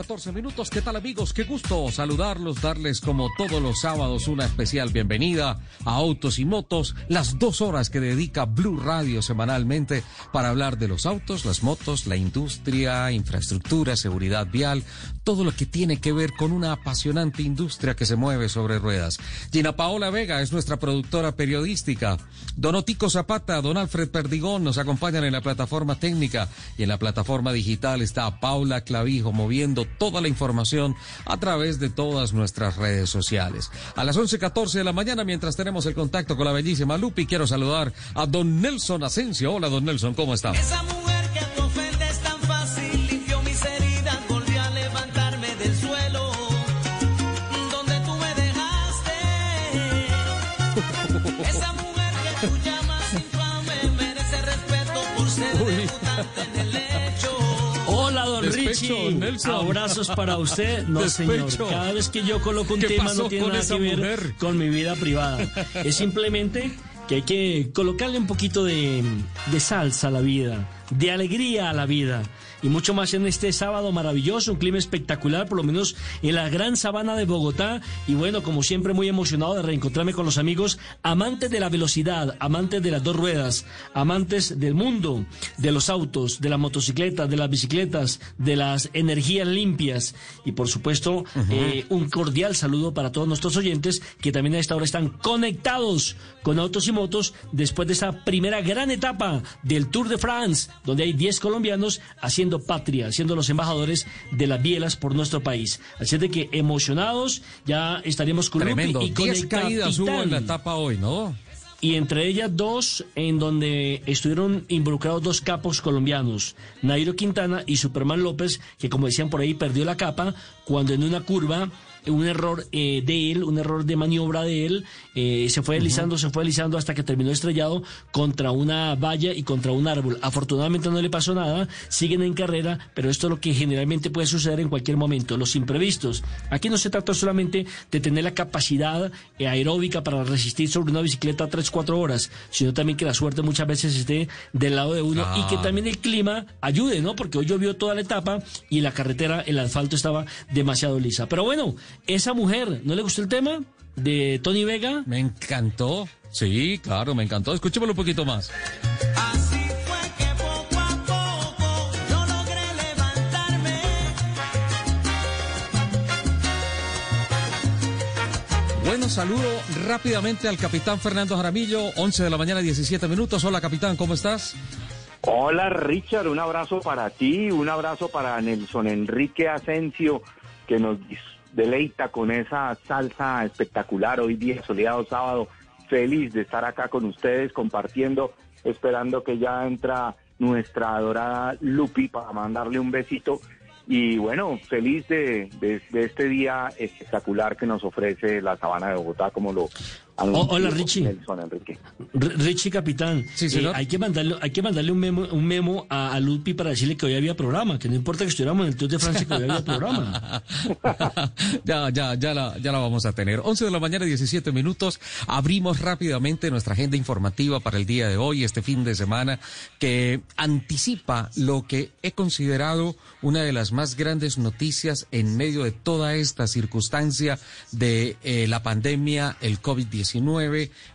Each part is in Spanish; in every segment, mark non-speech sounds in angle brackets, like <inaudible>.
14 minutos. ¿Qué tal amigos? Qué gusto saludarlos, darles como todos los sábados una especial bienvenida a Autos y Motos, las dos horas que dedica Blue Radio semanalmente para hablar de los autos, las motos, la industria, infraestructura, seguridad vial, todo lo que tiene que ver con una apasionante industria que se mueve sobre ruedas. Gina Paola Vega es nuestra productora periodística. Don Otico Zapata, Don Alfred Perdigón nos acompañan en la plataforma técnica y en la plataforma digital está Paula Clavijo moviendo toda la información a través de todas nuestras redes sociales. A las 11.14 de la mañana, mientras tenemos el contacto con la bellísima Lupi, quiero saludar a Don Nelson Asensio. Hola, Don Nelson, ¿cómo está? Esa mujer que Richie. Nelson. Abrazos para usted. No, Despecho. señor. Cada vez que yo coloco un ¿Qué tema no tiene nada que ver mujer? con mi vida privada. Es simplemente que hay que colocarle un poquito de, de salsa a la vida, de alegría a la vida. Y mucho más en este sábado maravilloso, un clima espectacular, por lo menos en la gran sabana de Bogotá. Y bueno, como siempre, muy emocionado de reencontrarme con los amigos amantes de la velocidad, amantes de las dos ruedas, amantes del mundo, de los autos, de las motocicletas, de las bicicletas, de las energías limpias. Y por supuesto, eh, un cordial saludo para todos nuestros oyentes que también a esta hora están conectados con autos y motos después de esa primera gran etapa del Tour de France, donde hay 10 colombianos haciendo patria, siendo los embajadores de las bielas por nuestro país. Así es de que emocionados, ya estaremos con Tremendo. y con 10 el caídas hubo en la etapa hoy, ¿no? Y entre ellas dos en donde estuvieron involucrados dos capos colombianos, Nairo Quintana y Superman López, que como decían por ahí perdió la capa cuando en una curva un error eh, de él, un error de maniobra de él, eh, se fue deslizando, se fue deslizando hasta que terminó estrellado contra una valla y contra un árbol. Afortunadamente no le pasó nada, siguen en carrera, pero esto es lo que generalmente puede suceder en cualquier momento, los imprevistos. Aquí no se trata solamente de tener la capacidad eh, aeróbica para resistir sobre una bicicleta 3-4 horas, sino también que la suerte muchas veces esté del lado de uno y que Ah. también el clima ayude, ¿no? Porque hoy llovió toda la etapa y la carretera, el asfalto estaba demasiado lisa. Pero bueno, esa mujer, ¿no le gustó el tema de Tony Vega? Me encantó. Sí, claro, me encantó. Escuchémoslo un poquito más. Así fue que poco a poco yo logré levantarme. Bueno, saludo rápidamente al capitán Fernando Jaramillo, 11 de la mañana, 17 minutos. Hola, capitán, ¿cómo estás? Hola Richard, un abrazo para ti, un abrazo para Nelson Enrique Asensio, que nos deleita con esa salsa espectacular hoy día, soleado sábado. Feliz de estar acá con ustedes compartiendo, esperando que ya entra nuestra adorada Lupi para mandarle un besito. Y bueno, feliz de, de- de este día espectacular que nos ofrece la sabana de Bogotá, como lo hola, Richie. Nelson Enrique. Richie Capitán, Sí, eh, señor. hay que mandarle, hay que mandarle un memo, un memo a, a Lupi para decirle que hoy había programa, que no importa que estuviéramos en el Tour de Francia, que hoy había programa. <laughs> ya, ya, ya la, ya la vamos a tener. 11 de la mañana, 17 minutos. Abrimos rápidamente nuestra agenda informativa para el día de hoy, este fin de semana, que anticipa lo que he considerado una de las más grandes noticias en medio de toda esta circunstancia de eh, la pandemia, el COVID-19,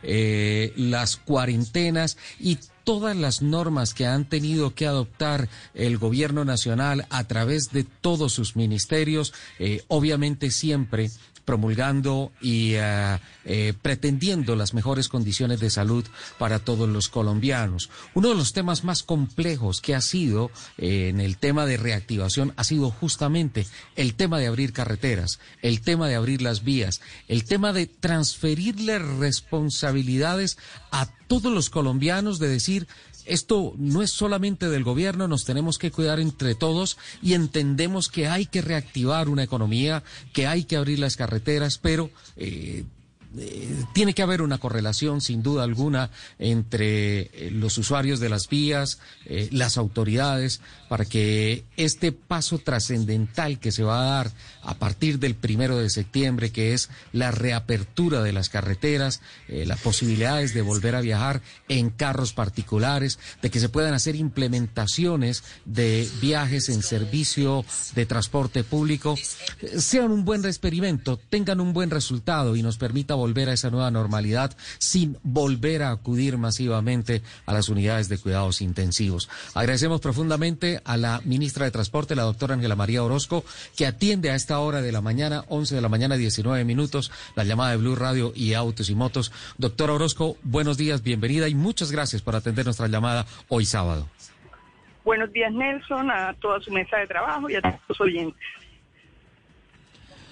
eh, las cuarentenas y todas las normas que han tenido que adoptar el gobierno nacional a través de todos sus ministerios, eh, obviamente siempre promulgando y eh, pretendiendo las mejores condiciones de salud para todos los colombianos. Uno de los temas más complejos que ha sido eh, en el tema de reactivación ha sido justamente el tema de abrir carreteras, el tema de abrir las vías, el tema de transferirle responsabilidades a todos los colombianos de decir esto no es solamente del gobierno, nos tenemos que cuidar entre todos y entendemos que hay que reactivar una economía, que hay que abrir las carreteras, pero eh, eh, tiene que haber una correlación, sin duda alguna, entre eh, los usuarios de las vías, las autoridades, para que este paso trascendental que se va a dar a partir del primero de septiembre, que es la reapertura de las carreteras, las posibilidades de volver a viajar en carros particulares, de que se puedan hacer implementaciones de viajes en servicio de transporte público, sean un buen experimento, tengan un buen resultado y nos permita volver a esa nueva normalidad sin volver a acudir masivamente a las unidades de cuidados intensivos. Agradecemos profundamente a la ministra de Transporte, la doctora Ángela María Orozco, que atiende a esta hora de la mañana, 11 de la mañana, 19 minutos, la llamada de Blue Radio y Autos y Motos. Doctora Orozco, buenos días, bienvenida y muchas gracias por atender nuestra llamada hoy sábado. Buenos días, Nelson, a toda su mesa de trabajo y a todos los oyentes.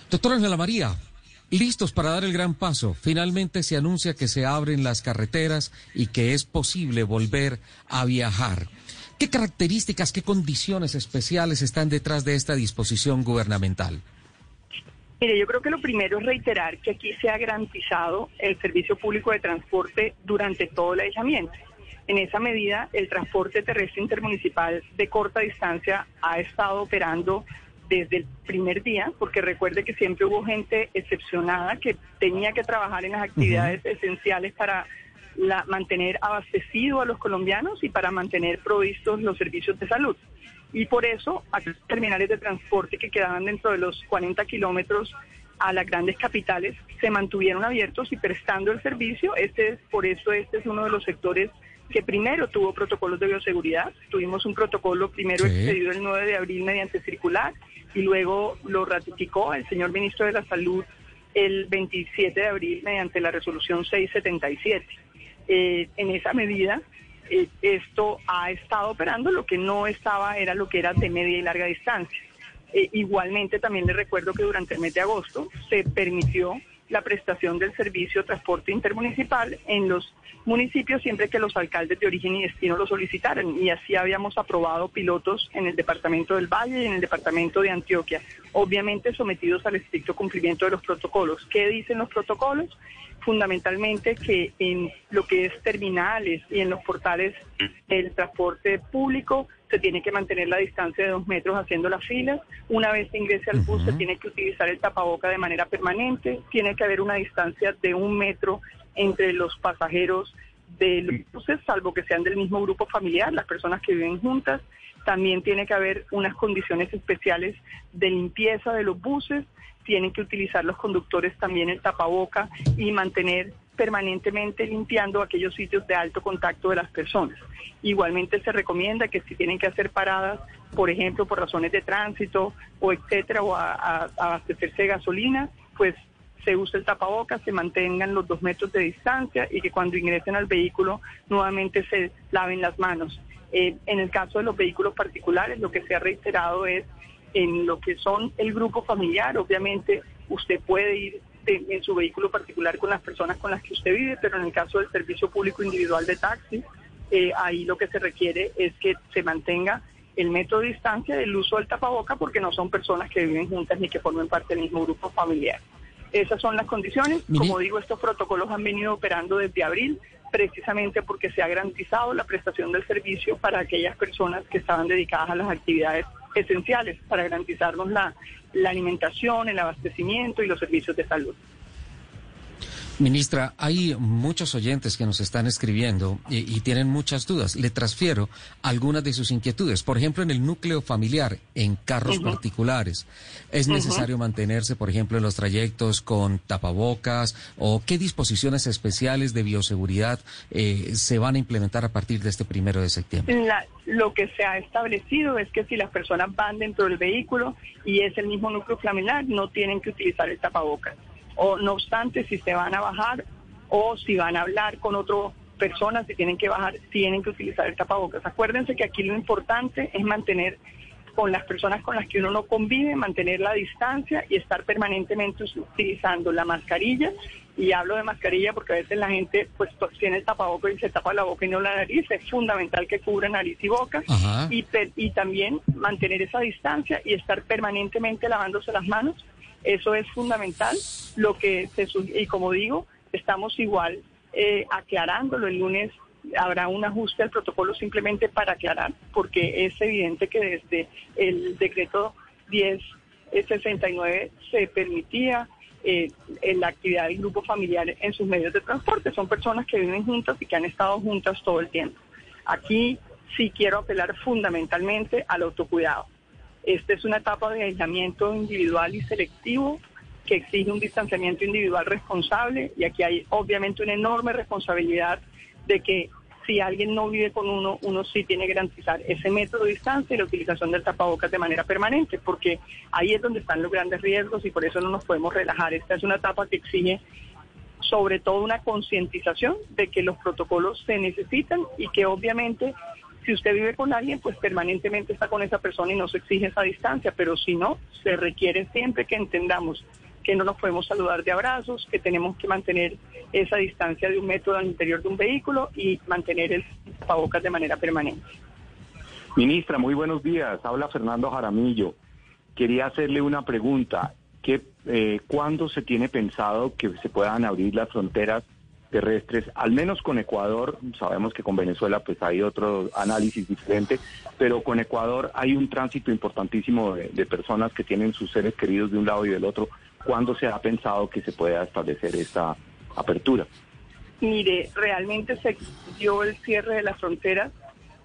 Doctora Ángela María, listos para dar el gran paso. Finalmente se anuncia que se abren las carreteras y que es posible volver a viajar. ¿Qué características, qué condiciones especiales están detrás de esta disposición gubernamental? Mire, yo creo que lo primero es reiterar que aquí se ha garantizado el servicio público de transporte durante todo el aislamiento. En esa medida, el transporte terrestre intermunicipal de corta distancia ha estado operando desde el primer día, porque recuerde que siempre hubo gente excepcionada que tenía que trabajar en las actividades esenciales para mantener abastecido a los colombianos y para mantener provistos los servicios de salud. Y por eso, aquellos terminales de transporte que quedaban dentro de los 40 kilómetros a las grandes capitales se mantuvieron abiertos y prestando el servicio. Este es, por eso este es uno de los sectores que primero tuvo protocolos de bioseguridad. Tuvimos un protocolo primero expedido el 9 de abril mediante circular y luego lo ratificó el señor ministro de la Salud el 27 de abril mediante la resolución 677. Eh, en esa medida, eh, esto ha estado operando, lo que no estaba era lo que era de media y larga distancia. Eh, igualmente, también le recuerdo que durante el mes de agosto se permitió la prestación del servicio transporte intermunicipal en los municipios siempre que los alcaldes de origen y destino lo solicitaran. Y así habíamos aprobado pilotos en el departamento del Valle y en el departamento de Antioquia, obviamente sometidos al estricto cumplimiento de los protocolos. ¿Qué dicen los protocolos? Fundamentalmente que en lo que es terminales y en los portales del transporte público se tiene que mantener la distancia de dos metros haciendo las filas. Una vez se ingrese al bus, se tiene que utilizar el tapaboca de manera permanente. Tiene que haber una distancia de un metro entre los pasajeros de los buses, salvo que sean del mismo grupo familiar, las personas que viven juntas. También tiene que haber unas condiciones especiales de limpieza de los buses. Tienen que utilizar los conductores también el tapaboca y mantener permanentemente limpiando aquellos sitios de alto contacto de las personas. Igualmente se recomienda que si tienen que hacer paradas, por ejemplo, por razones de tránsito o etcétera, o a, abastecerse de gasolina, pues se use el tapabocas, se mantengan los dos metros de distancia y que cuando ingresen al vehículo nuevamente se laven las manos. Eh, en el caso de los vehículos particulares, lo que se ha reiterado es en lo que son el grupo familiar, obviamente usted puede ir en su vehículo particular con las personas con las que usted vive, pero en el caso del servicio público individual de taxi, eh, ahí lo que se requiere es que se mantenga el método de distancia del uso del tapaboca porque no son personas que viven juntas ni que formen parte del mismo grupo familiar. Esas son las condiciones. Como digo, estos protocolos han venido operando desde abril precisamente porque se ha garantizado la prestación del servicio para aquellas personas que estaban dedicadas a las actividades esenciales para garantizarnos la, alimentación, el abastecimiento y los servicios de salud. Ministra, hay muchos oyentes que nos están escribiendo y, tienen muchas dudas. Le transfiero algunas de sus inquietudes. Por ejemplo, en el núcleo familiar, en carros particulares, ¿es necesario mantenerse, por ejemplo, en los trayectos con tapabocas o qué disposiciones especiales de bioseguridad eh, se van a implementar a partir de este primero de septiembre? lo que se ha establecido es que si las personas van dentro del vehículo y es el mismo núcleo familiar, no tienen que utilizar el tapabocas o no obstante, si se van a bajar o si van a hablar con otras personas, si tienen que bajar, tienen que utilizar el tapabocas. Acuérdense que aquí lo importante es mantener con las personas con las que uno no convive, mantener la distancia y estar permanentemente utilizando la mascarilla. Y hablo de mascarilla porque a veces la gente pues tiene el tapabocas y se tapa la boca y no la nariz. Es fundamental que cubra nariz y boca. Y, y también mantener esa distancia y estar permanentemente lavándose las manos eso es fundamental. Lo que se y como digo, Estamos igual eh, aclarándolo. El lunes habrá un ajuste al protocolo simplemente para aclarar, porque es evidente que desde el decreto 1069 se permitía eh, la actividad del grupo familiar en sus medios de transporte. Son personas que viven juntas y que han estado juntas todo el tiempo. Aquí sí quiero apelar fundamentalmente al autocuidado. Esta es una etapa de aislamiento individual y selectivo que exige un distanciamiento individual responsable y aquí hay obviamente una enorme responsabilidad de que si alguien no vive con uno, uno sí tiene que garantizar ese método de distancia y la utilización del tapabocas de manera permanente, porque ahí es donde están los grandes riesgos y por eso no nos podemos relajar. Esta es una etapa que exige sobre todo una concientización de que los protocolos se necesitan y que obviamente si usted vive con alguien, pues permanentemente está con esa persona y no se exige esa distancia, pero si no, se requiere siempre que entendamos que no nos podemos saludar de abrazos, que tenemos que mantener esa distancia de un metro al interior de un vehículo y mantener el tapabocas de manera permanente. Ministra, muy buenos días. Habla Fernando Jaramillo. Quería hacerle una pregunta. ¿Qué, eh, ¿Cuándo se tiene pensado que se puedan abrir las fronteras terrestres, al menos con Ecuador, sabemos que con Venezuela pues hay otro análisis diferente, pero con Ecuador hay un tránsito importantísimo de, personas que tienen sus seres queridos de un lado y del otro. ¿Cuándo se ha pensado que se pueda establecer esta apertura? Mire, realmente se dio el cierre de las fronteras,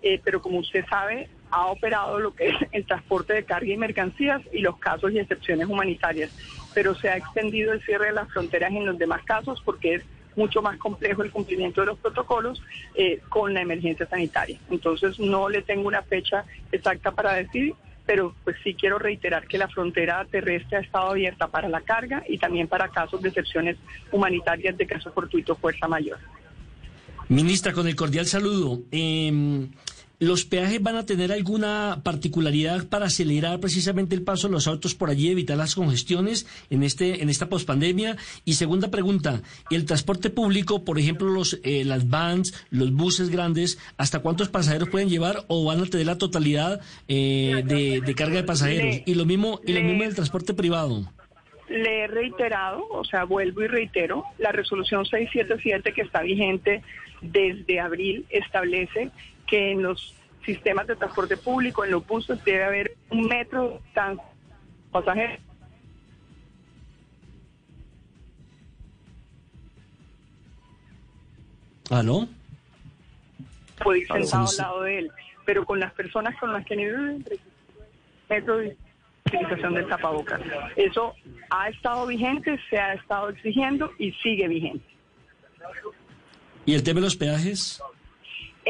eh, pero como usted sabe, ha operado lo que es el transporte de carga y mercancías y los casos y excepciones humanitarias, pero se ha extendido el cierre de las fronteras en los demás casos porque es mucho más complejo el cumplimiento de los protocolos eh, con la emergencia sanitaria. Entonces no le tengo una fecha exacta para decir, pero pues sí quiero reiterar que la frontera terrestre ha estado abierta para la carga y también para casos de excepciones humanitarias de caso fortuito fuerza mayor. Ministra, con el cordial saludo. Em, ¿Los peajes van a tener alguna particularidad para acelerar precisamente el paso de los autos por allí, evitar las congestiones en este en esta pospandemia? Y segunda pregunta, ¿el transporte público, por ejemplo, los eh, las vans, los buses grandes, hasta cuántos pasajeros pueden llevar o van a tener la totalidad eh, de, carga de pasajeros? y lo mismo y lo mismo el transporte privado. Le he reiterado, o sea, vuelvo y reitero, la resolución 677 que está vigente desde abril establece que en los sistemas de transporte público, en los buses, debe haber un metro tan pasajeros. ¿Aló? Puede ir sentado al lado de él, pero con las personas con las que nivel metro de utilización del tapabocas. Eso ha estado vigente, se ha estado exigiendo y sigue vigente. ¿Y el tema de los peajes?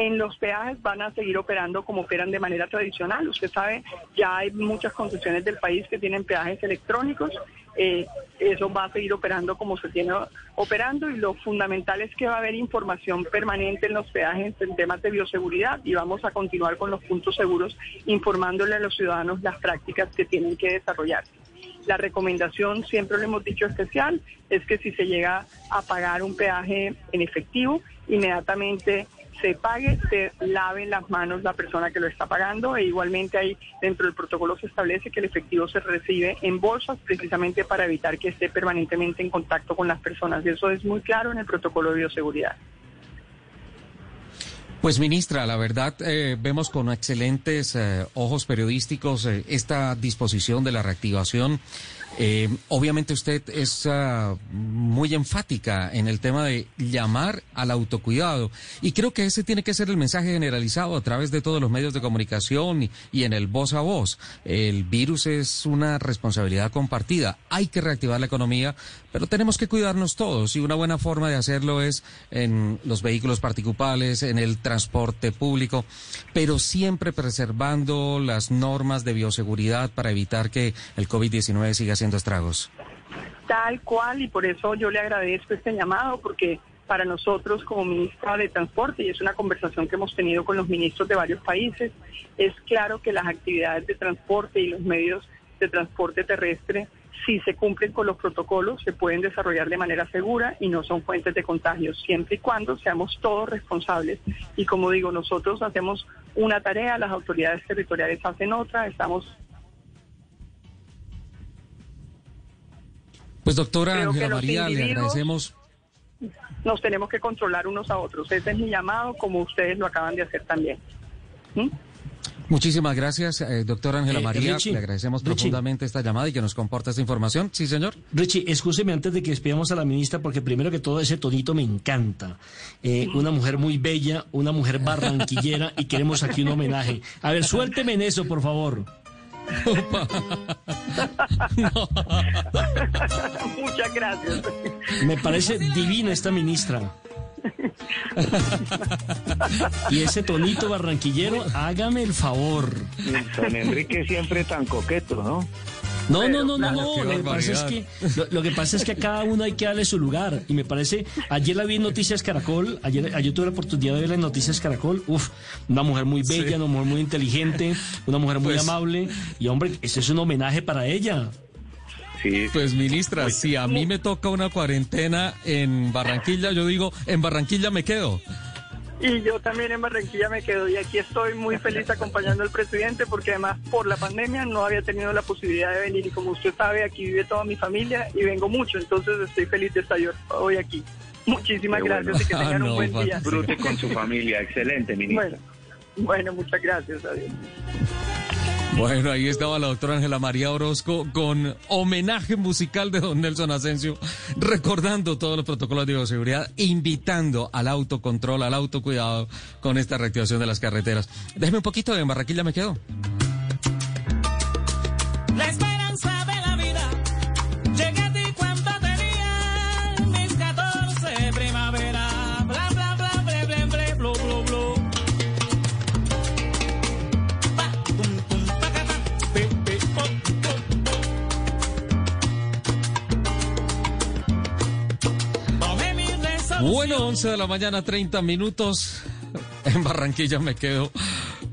En los peajes van a seguir operando como operan de manera tradicional. Usted sabe, ya hay muchas concesiones del país que tienen peajes electrónicos. Eh, eso va a seguir operando como se tiene operando y lo fundamental es que va a haber información permanente en los peajes en temas de bioseguridad y vamos a continuar con los puntos seguros informándole a los ciudadanos las prácticas que tienen que desarrollarse. La recomendación, siempre lo hemos dicho especial, es que si se llega a pagar un peaje en efectivo, inmediatamente se pague, se lave las manos la persona que lo está pagando e igualmente ahí dentro del protocolo se establece que el efectivo se recibe en bolsas precisamente para evitar que esté permanentemente en contacto con las personas. Y eso es muy claro en el protocolo de bioseguridad. Pues ministra, la verdad eh, vemos con excelentes eh, ojos periodísticos eh, esta disposición de la reactivación eh, obviamente usted es ah, muy enfática en el tema de llamar al autocuidado y creo que ese tiene que ser el mensaje generalizado a través de todos los medios de comunicación y, y en el voz a voz. El virus es una responsabilidad compartida. Hay que reactivar la economía, pero tenemos que cuidarnos todos y una buena forma de hacerlo es en los vehículos particulares, en el transporte público, pero siempre preservando las normas de bioseguridad para evitar que el COVID-19 siga siendo estragos. Tal cual, y por eso yo le agradezco este llamado, porque para nosotros como ministra de Transporte, y es una conversación que hemos tenido con los ministros de varios países, es claro que las actividades de transporte y los medios de transporte terrestre, si se cumplen con los protocolos, se pueden desarrollar de manera segura y no son fuentes de contagio, siempre y cuando seamos todos responsables. Y como digo, nosotros hacemos una tarea, las autoridades territoriales hacen otra, estamos Pues doctora Ángela María, le agradecemos. nos tenemos que controlar unos a otros. Ese es mi llamado, como ustedes lo acaban de hacer también. ¿Mm? Muchísimas gracias, eh, doctora Ángela Eh, María. Richie, Le agradecemos Richie. profundamente esta llamada y que nos comporta esta información. Sí, señor. Richie, escúcheme antes de que despidamos a la ministra, porque primero que todo ese tonito me encanta. Eh, una mujer muy bella, una mujer barranquillera, y queremos aquí un homenaje. A ver, suélteme en eso, por favor. Muchas gracias. Me parece divina esta ministra. Y ese tonito barranquillero, hágame el favor. Don Enrique siempre tan coqueto, ¿no? No, no, no, no, no. Lo que, pasa es que, lo, lo que pasa es que a cada uno hay que darle su lugar. Y me parece, ayer la vi en Noticias Caracol, ayer, ayer tuve la oportunidad de verla en Noticias Caracol. Uf, una mujer muy bella, Sí. una mujer muy inteligente, una mujer muy Pues- amable. Y hombre, este es un homenaje para ella. Sí. Pues ministra, si a mí me toca una cuarentena en Barranquilla, yo digo, en Barranquilla me quedo. Y yo también en Barranquilla me quedo y aquí estoy muy feliz acompañando al presidente porque además por la pandemia no había tenido la posibilidad de venir y como usted sabe aquí vive toda mi familia y vengo mucho, entonces estoy feliz de estar hoy aquí. Muchísimas bueno. gracias y que tengan Ah, no, un buen día. con su familia. Excelente, ministra. Bueno, bueno, muchas gracias. Adiós. Bueno, ahí estaba la doctora Ángela María Orozco con homenaje musical de don Nelson Asensio, recordando todos los protocolos de bioseguridad, invitando al autocontrol, al autocuidado con esta reactivación de las carreteras. Déjeme un poquito de en Barranquilla me quedo. Bueno, 11 de la mañana, 30 minutos. En Barranquilla me quedo.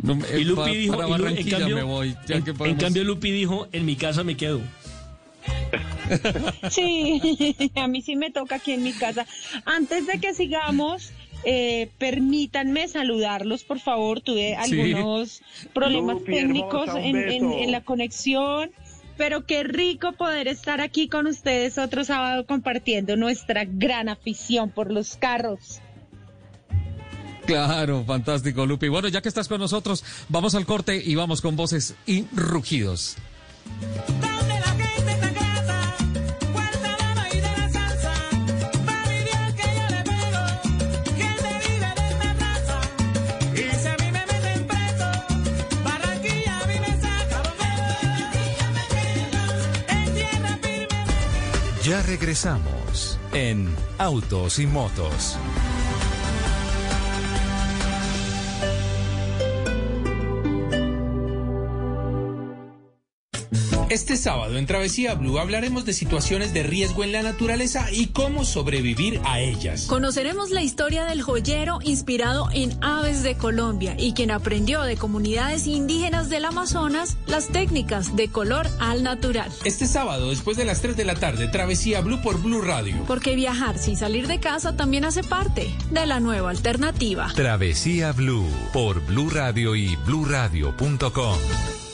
No me- Y Lupi pa- dijo, para Lu- en Barranquilla cambio, me voy. Ya en- que en podemos- cambio Lupi dijo, en mi casa me quedo. <laughs> Sí, <laughs> a mí sí me toca aquí en mi casa. Antes de que sigamos, eh, permítanme saludarlos, por favor. Tuve Sí. algunos <laughs> problemas Lupi, técnicos hermosa, en, en- en la conexión. Pero qué rico poder estar aquí con ustedes otro sábado compartiendo nuestra gran afición por los carros. Claro, fantástico, Lupi. Bueno, ya que estás con nosotros, vamos al corte y vamos con voces y rugidos. Regresamos en Autos y Motos. Este sábado en Travesía Blue hablaremos de situaciones de riesgo en la naturaleza y cómo sobrevivir a ellas. Conoceremos la historia del joyero inspirado en aves de Colombia y quien aprendió de comunidades indígenas del Amazonas las técnicas de color al natural. Este sábado, después de las 3 de la tarde, Travesía Blue por Blue Radio. Porque viajar sin salir de casa también hace parte de la nueva alternativa. Travesía Blue por Blue Radio y bluradio.com.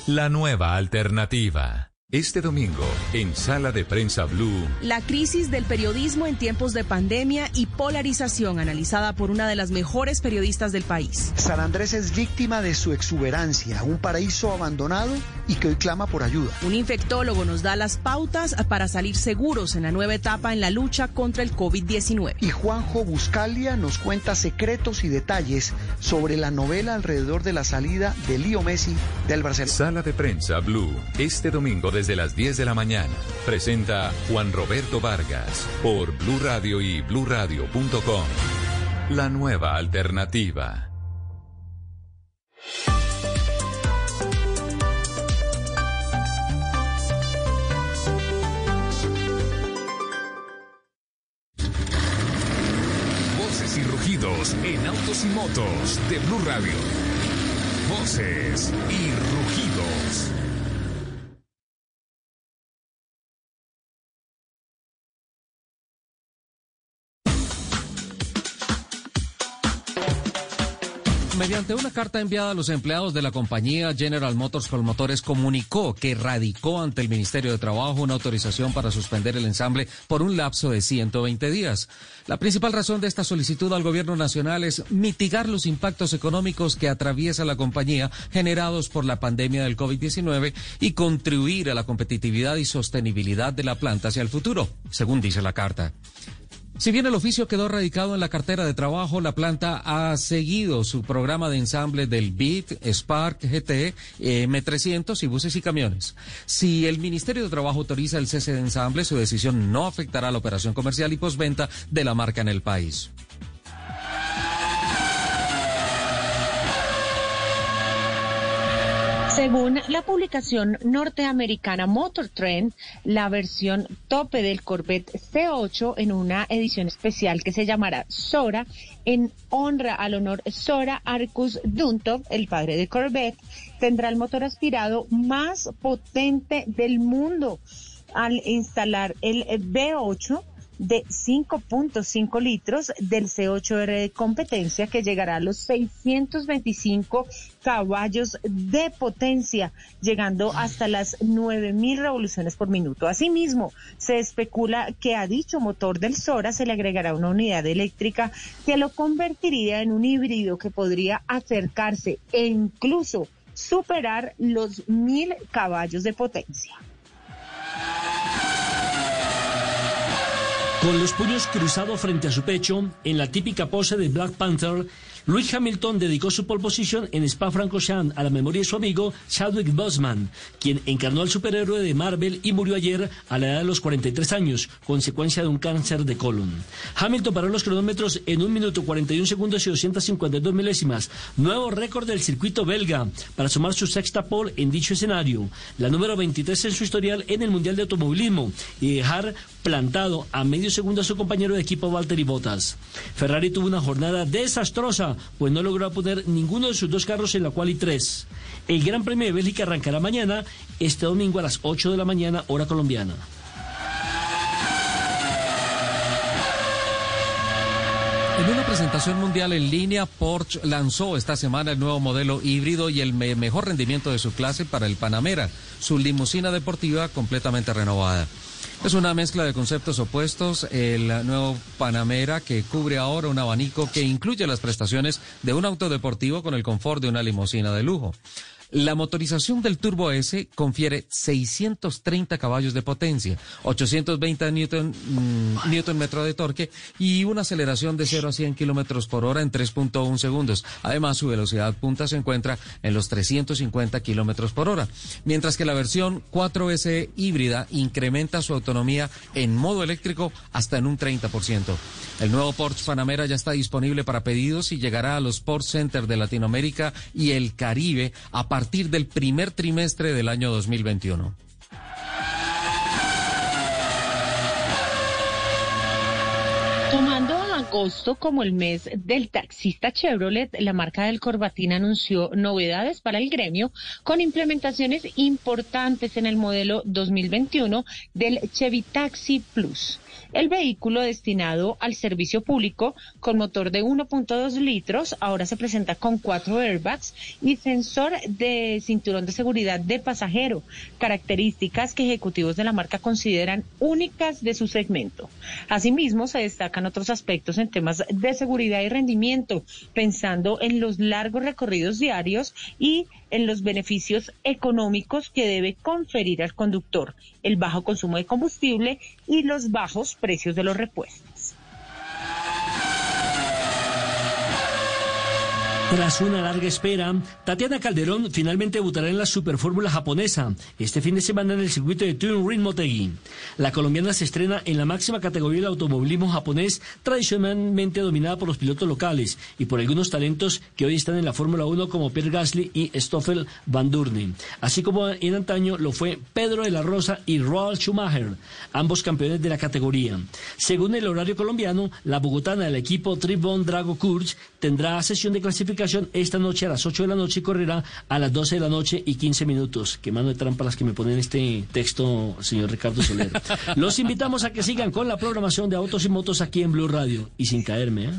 La nueva alternativa. Este domingo, en Sala de Prensa Blue, La crisis del periodismo en tiempos de pandemia y polarización, analizada por una de las mejores periodistas del país. San Andrés es víctima de su exuberancia, un paraíso abandonado y que hoy clama por ayuda. Un infectólogo nos da las pautas para salir seguros en la nueva etapa en la lucha contra el COVID-19. Y Juanjo Buscalia nos cuenta secretos y detalles sobre la novela alrededor de la salida de Lío Messi del Barcelona. Sala de Prensa Blue, este domingo desde las 10 de la mañana. Presenta Juan Roberto Vargas por Blue Radio y bluradio.com. La nueva alternativa. Voces y rugidos en autos y motos de Blue Radio. Voces y rugidos. Mediante una carta enviada a los empleados de la compañía General Motors Colmotores comunicó que radicó ante el Ministerio de Trabajo una autorización para suspender el ensamble por un lapso de 120 días. La principal razón de esta solicitud al gobierno nacional es mitigar los impactos económicos que atraviesa la compañía generados por la pandemia del COVID-19 y contribuir a la competitividad y sostenibilidad de la planta hacia el futuro, según dice la carta. Si bien el oficio quedó radicado en la cartera de trabajo, la planta ha seguido su programa de ensamble del BIT, Spark, GT, M300 y buses y camiones. Si el Ministerio de Trabajo autoriza el cese de ensamble, su decisión no afectará la operación comercial y postventa de la marca en el país. Según la publicación norteamericana Motor Trend, la versión tope del Corvette C8 en una edición especial que se llamará Sora, en honra al honor Sora Arcus Duntov, el padre de Corvette, tendrá el motor aspirado más potente del mundo al instalar el V8 de 5.5 litros del C8R de competencia que llegará a los 625 caballos de potencia, llegando hasta las 9.000 revoluciones por minuto. Asimismo, se especula que a dicho motor del Sora se le agregará una unidad eléctrica que lo convertiría en un híbrido que podría acercarse e incluso superar los 1.000 caballos de potencia. Con los puños cruzados frente a su pecho, en la típica pose de Black Panther, Lewis Hamilton dedicó su pole position en Spa-Francorchamps a la memoria de su amigo Chadwick Boseman, quien encarnó al superhéroe de Marvel y murió ayer a la edad de los 43 años, consecuencia de un cáncer de colon. Hamilton paró los cronómetros en 1 minuto 41 segundos y 252 milésimas, nuevo récord del circuito belga, para sumar su sexta pole en dicho escenario, la número 23 en su historial en el Mundial de Automovilismo, y dejar plantado a medio segundo a su compañero de equipo Valtteri Bottas. Ferrari tuvo una jornada desastrosa, pues no logró poner ninguno de sus dos carros en la quali 3. El Gran Premio de Bélgica arrancará mañana, este domingo a las 8 de la mañana, hora colombiana. En una presentación mundial en línea, Porsche lanzó esta semana el nuevo modelo híbrido y el me- mejor rendimiento de su clase para el Panamera, su limusina deportiva completamente renovada. Es una mezcla de conceptos opuestos, el nuevo Panamera que cubre ahora un abanico que incluye las prestaciones de un auto deportivo con el confort de una limusina de lujo. La motorización del Turbo S confiere 630 caballos de potencia, 820 newton, mm, newton metro de torque y una aceleración de 0 a 100 kilómetros por hora en 3.1 segundos. Además, su velocidad punta se encuentra en los 350 kilómetros por hora. Mientras que la versión 4S híbrida incrementa su autonomía en modo eléctrico hasta en un 30%. El nuevo Porsche Panamera ya está disponible para pedidos y llegará a los Porsche Center de Latinoamérica y el Caribe a partir del primer trimestre del año 2021. Tomando agosto como el mes del taxista Chevrolet, la marca del Corbatín anunció novedades para el gremio con implementaciones importantes en el modelo 2021 del Chevy Taxi Plus. El vehículo destinado al servicio público con motor de 1.2 litros ahora se presenta con cuatro airbags y sensor de cinturón de seguridad de pasajero, características que ejecutivos de la marca consideran únicas de su segmento. Asimismo, se destacan otros aspectos en temas de seguridad y rendimiento, pensando en los largos recorridos diarios y en los beneficios económicos que debe conferir al conductor, el bajo consumo de combustible y los bajos precios de los repuestos. Tras una larga espera, Tatiana Calderón finalmente debutará en la Superfórmula japonesa este fin de semana en el circuito de Turing Ring Motegi. La colombiana se estrena en la máxima categoría del automovilismo japonés, tradicionalmente dominada por los pilotos locales y por algunos talentos que hoy están en la Fórmula 1 como Pierre Gasly y Stoffel Van Durne, así como en antaño lo fue Pedro de la Rosa y Roald Schumacher, ambos campeones de la categoría. Según el horario colombiano, la bogotana del equipo Tribon Drago Kurz tendrá sesión de clasificación esta noche a las 8 de la noche y correrá a las 12 de la noche y 15 minutos. Qué mano de trampa las que me ponen este texto, señor Ricardo Soler. <laughs> Los invitamos a que sigan con la programación de Autos y Motos aquí en Blue Radio y sin caerme, ¿eh?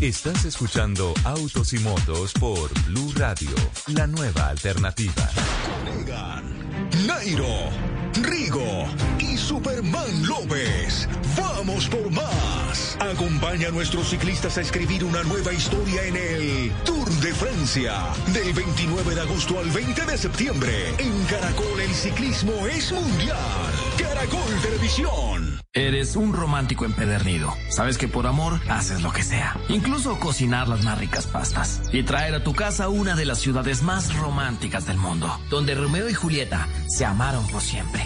Estás escuchando Autos y Motos por Blue Radio, la nueva alternativa. Nairo, Rigo y Superman López. Vamos por más. Acompaña a nuestros ciclistas a escribir una nueva historia en el Tour de Francia. Del 29 de agosto al 20 de septiembre. En Caracol el ciclismo es mundial. Caracol Televisión. Eres un romántico empedernido. Sabes que por amor haces lo que sea. Incluso cocinar las más ricas pastas. Y traer a tu casa una de las ciudades más románticas del mundo. Donde Romeo y Julieta se amaron por siempre.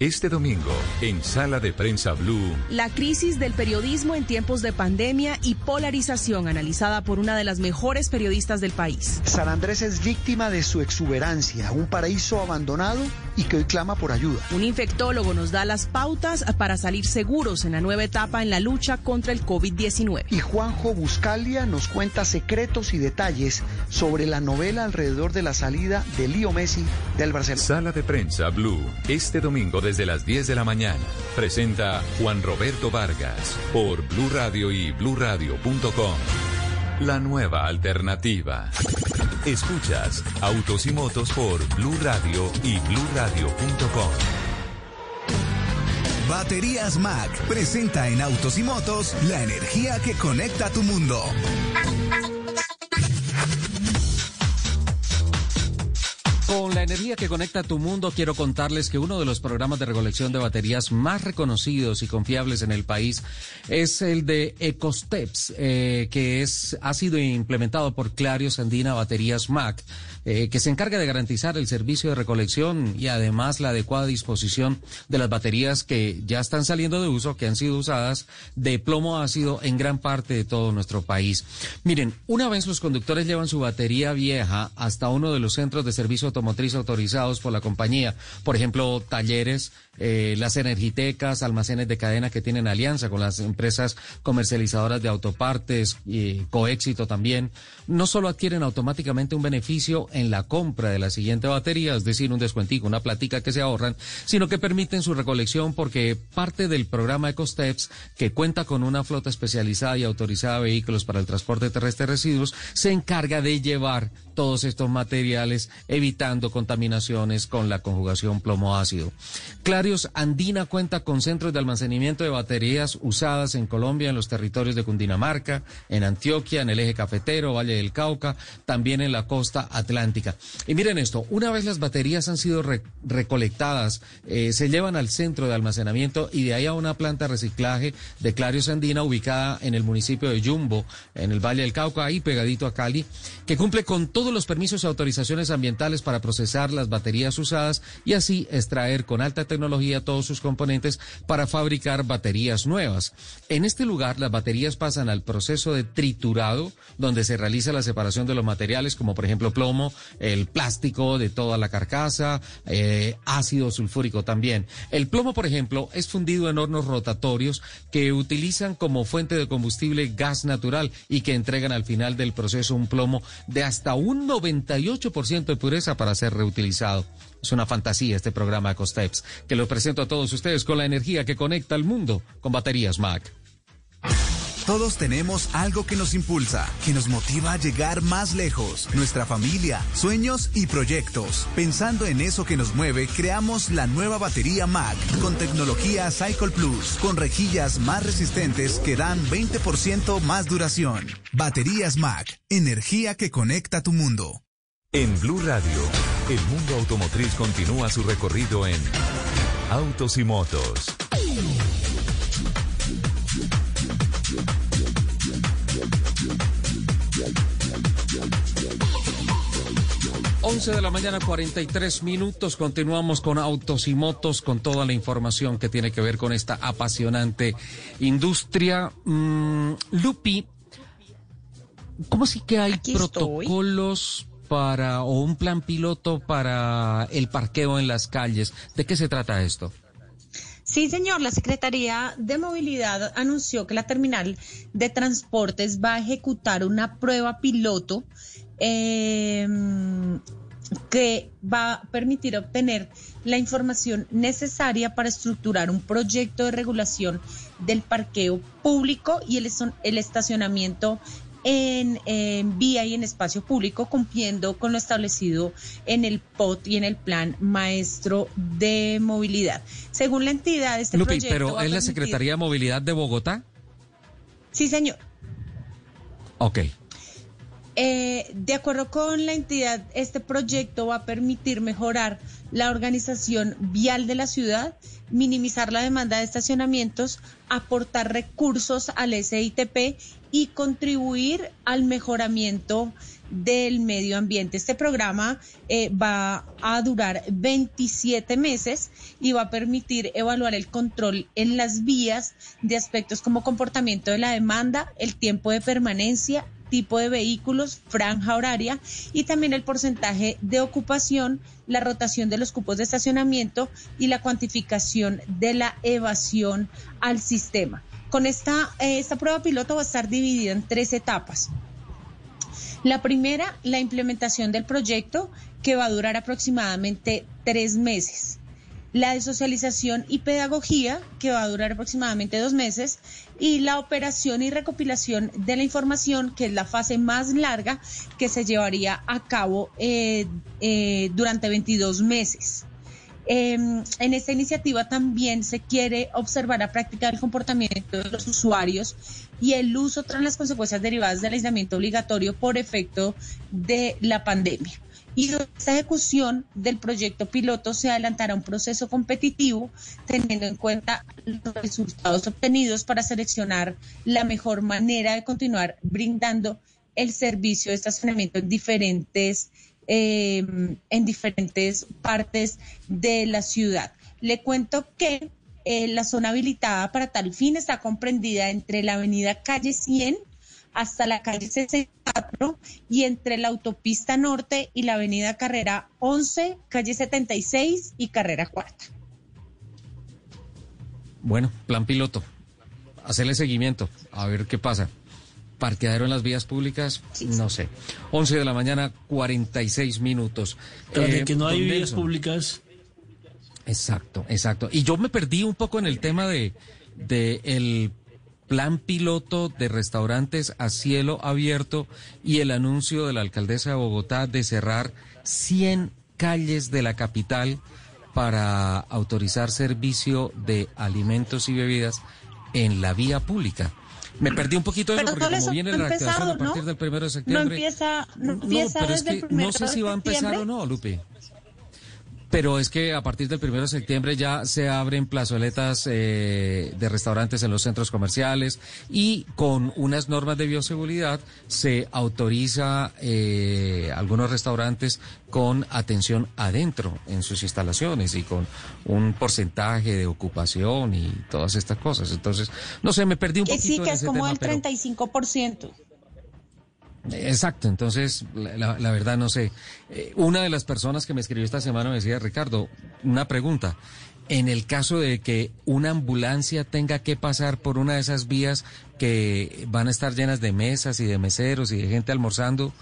Este domingo, en Sala de Prensa Blue, La crisis del periodismo en tiempos de pandemia y polarización analizada por una de las mejores periodistas del país. San Andrés es víctima de su exuberancia, un paraíso abandonado y que hoy clama por ayuda. Un infectólogo nos da las pautas para salir seguros en la nueva etapa en la lucha contra el COVID-19. Y Juanjo Buscalia nos cuenta secretos y detalles sobre la novela alrededor de la salida de Lío Messi del Barcelona. Sala de Prensa Blue, este domingo desde las 10 de la mañana. Presenta Juan Roberto Vargas por Blue Radio y bluradio.com. La nueva alternativa. Escuchas Autos y Motos por Blue Radio y bluradio.com. Baterías Mac presenta en Autos y Motos la energía que conecta tu mundo. Con la energía que conecta tu mundo, quiero contarles que uno de los programas de recolección de baterías más reconocidos y confiables en el país es el de EcoSteps, eh, que es, ha sido implementado por Clarios Andina Baterías Mac, eh, que se encarga de garantizar el servicio de recolección y además la adecuada disposición de las baterías que ya están saliendo de uso, que han sido usadas de plomo ácido en gran parte de todo nuestro país. Miren, una vez los conductores llevan su batería vieja hasta uno de los centros de servicio automotriz autorizados por la compañía, por ejemplo, talleres, eh, las energitecas, almacenes de cadena que tienen alianza con las empresas comercializadoras de autopartes y Coéxito también, no solo adquieren automáticamente un beneficio en la compra de la siguiente batería, es decir, un descuentico, una platica que se ahorran, sino que permiten su recolección porque parte del programa EcoSteps, que cuenta con una flota especializada y autorizada de vehículos para el transporte terrestre de residuos, se encarga de llevar todos estos materiales, evitando contaminaciones con la conjugación plomo-ácido. Clarios Andina cuenta con centros de almacenamiento de baterías usadas en Colombia, en los territorios de Cundinamarca, en Antioquia, en el eje cafetero, Valle del Cauca, también en la costa atlántica. Y miren esto, una vez las baterías han sido re- recolectadas, eh, se llevan al centro de almacenamiento y de ahí a una planta de reciclaje de Clarios Andina ubicada en el municipio de Yumbo, en el Valle del Cauca, ahí pegadito a Cali, que cumple con los permisos y autorizaciones ambientales para procesar las baterías usadas y así extraer con alta tecnología todos sus componentes para fabricar baterías nuevas. En este lugar, las baterías pasan al proceso de triturado, donde se realiza la separación de los materiales, como por ejemplo plomo, el plástico de toda la carcasa, eh, ácido sulfúrico también. El plomo, por ejemplo, es fundido en hornos rotatorios que utilizan como fuente de combustible gas natural y que entregan al final del proceso un plomo de hasta un 98% de pureza para ser reutilizado. Es una fantasía este programa Ecosteps, que lo presento a todos ustedes con la energía que conecta al mundo con baterías Mac. Todos tenemos algo que nos impulsa, que nos motiva a llegar más lejos. Nuestra familia, sueños y proyectos. Pensando en eso que nos mueve, creamos la nueva batería Mac con tecnología Cycle Plus, con rejillas más resistentes que dan 20% más duración. Baterías Mac, energía que conecta tu mundo. En Blue Radio, el mundo automotriz continúa su recorrido en Autos y Motos. 11 de la mañana, 43 minutos. Continuamos con autos y motos, con toda la información que tiene que ver con esta apasionante industria. Mm, Lupi, ¿cómo sí que hay Aquí estoy. protocolos para o un plan piloto para el parqueo en las calles? ¿De qué se trata esto? Sí, señor, la Secretaría de Movilidad anunció que la terminal de transportes va a ejecutar una prueba piloto eh, que va a permitir obtener la información necesaria para estructurar un proyecto de regulación del parqueo público y el, el estacionamiento en, en, vía y en espacio público, cumpliendo con lo establecido en el POT y en el Plan Maestro de Movilidad. Según la entidad, este Lupi, proyecto pero va ¿es la Secretaría de Movilidad de Bogotá? Sí, señor. Ok. Eh, de acuerdo con la entidad, este proyecto va a permitir mejorar la organización vial de la ciudad, minimizar la demanda de estacionamientos, aportar recursos al SITP y contribuir al mejoramiento del medio ambiente. Este programa eh, va a durar 27 meses y va a permitir evaluar el control en las vías de aspectos como comportamiento de la demanda, el tiempo de permanencia, tipo de vehículos, franja horaria y también el porcentaje de ocupación, la rotación de los cupos de estacionamiento y la cuantificación de la evasión al sistema. Con esta, eh, esta prueba piloto va a estar dividida en tres etapas. La primera, la implementación del proyecto, que va a durar aproximadamente tres meses. La de socialización y pedagogía, que va a durar aproximadamente dos meses. Y la operación y recopilación de la información, que es la fase más larga, que se llevaría a cabo eh, eh, durante 22 meses. Eh, en esta iniciativa también se quiere observar la práctica del comportamiento de los usuarios y el uso tras las consecuencias derivadas del aislamiento obligatorio por efecto de la pandemia. Y esta ejecución del proyecto piloto se adelantará un proceso competitivo teniendo en cuenta los resultados obtenidos para seleccionar la mejor manera de continuar brindando el servicio de estacionamiento en diferentes eh, en diferentes partes de la ciudad. Le cuento que eh, la zona habilitada para tal fin está comprendida entre la avenida Calle 100 hasta la calle 64 y entre la autopista norte y la avenida Carrera 11, calle 76 y Carrera Cuarta. Bueno, plan piloto. Hacerle seguimiento, a ver qué pasa. Parqueadero en las vías públicas, no sé. 11 de la mañana, 46 minutos. Tras de Eh, que no hay vías Nelson. públicas. Exacto, exacto. Y yo me perdí un poco en el tema de, de el plan piloto de restaurantes a cielo abierto y el anuncio de la alcaldesa de Bogotá de cerrar 100 calles de la capital para autorizar servicio de alimentos y bebidas en la vía pública. Me perdí un poquito de eso Pero porque como viene no la reactivación a partir ¿no? del primero de No septiembre. empieza, no No, empieza pero es desde que el primero no sé si va a empezar o no, Lupe. Pero es que a partir del primero de septiembre ya se abren plazoletas eh, de restaurantes en los centros comerciales y con unas normas de bioseguridad se autoriza eh, algunos restaurantes con atención adentro en sus instalaciones y con un porcentaje de ocupación y todas estas cosas. Entonces, no sé, me perdí un Que poquito sí, que es como tema, el pero- 35%. Exacto, entonces la, verdad no sé. Eh, una de las personas que me escribió esta semana me decía, Ricardo, una pregunta. En el caso de que una ambulancia tenga que pasar por una de esas vías que van a estar llenas de mesas y de meseros y de gente almorzando,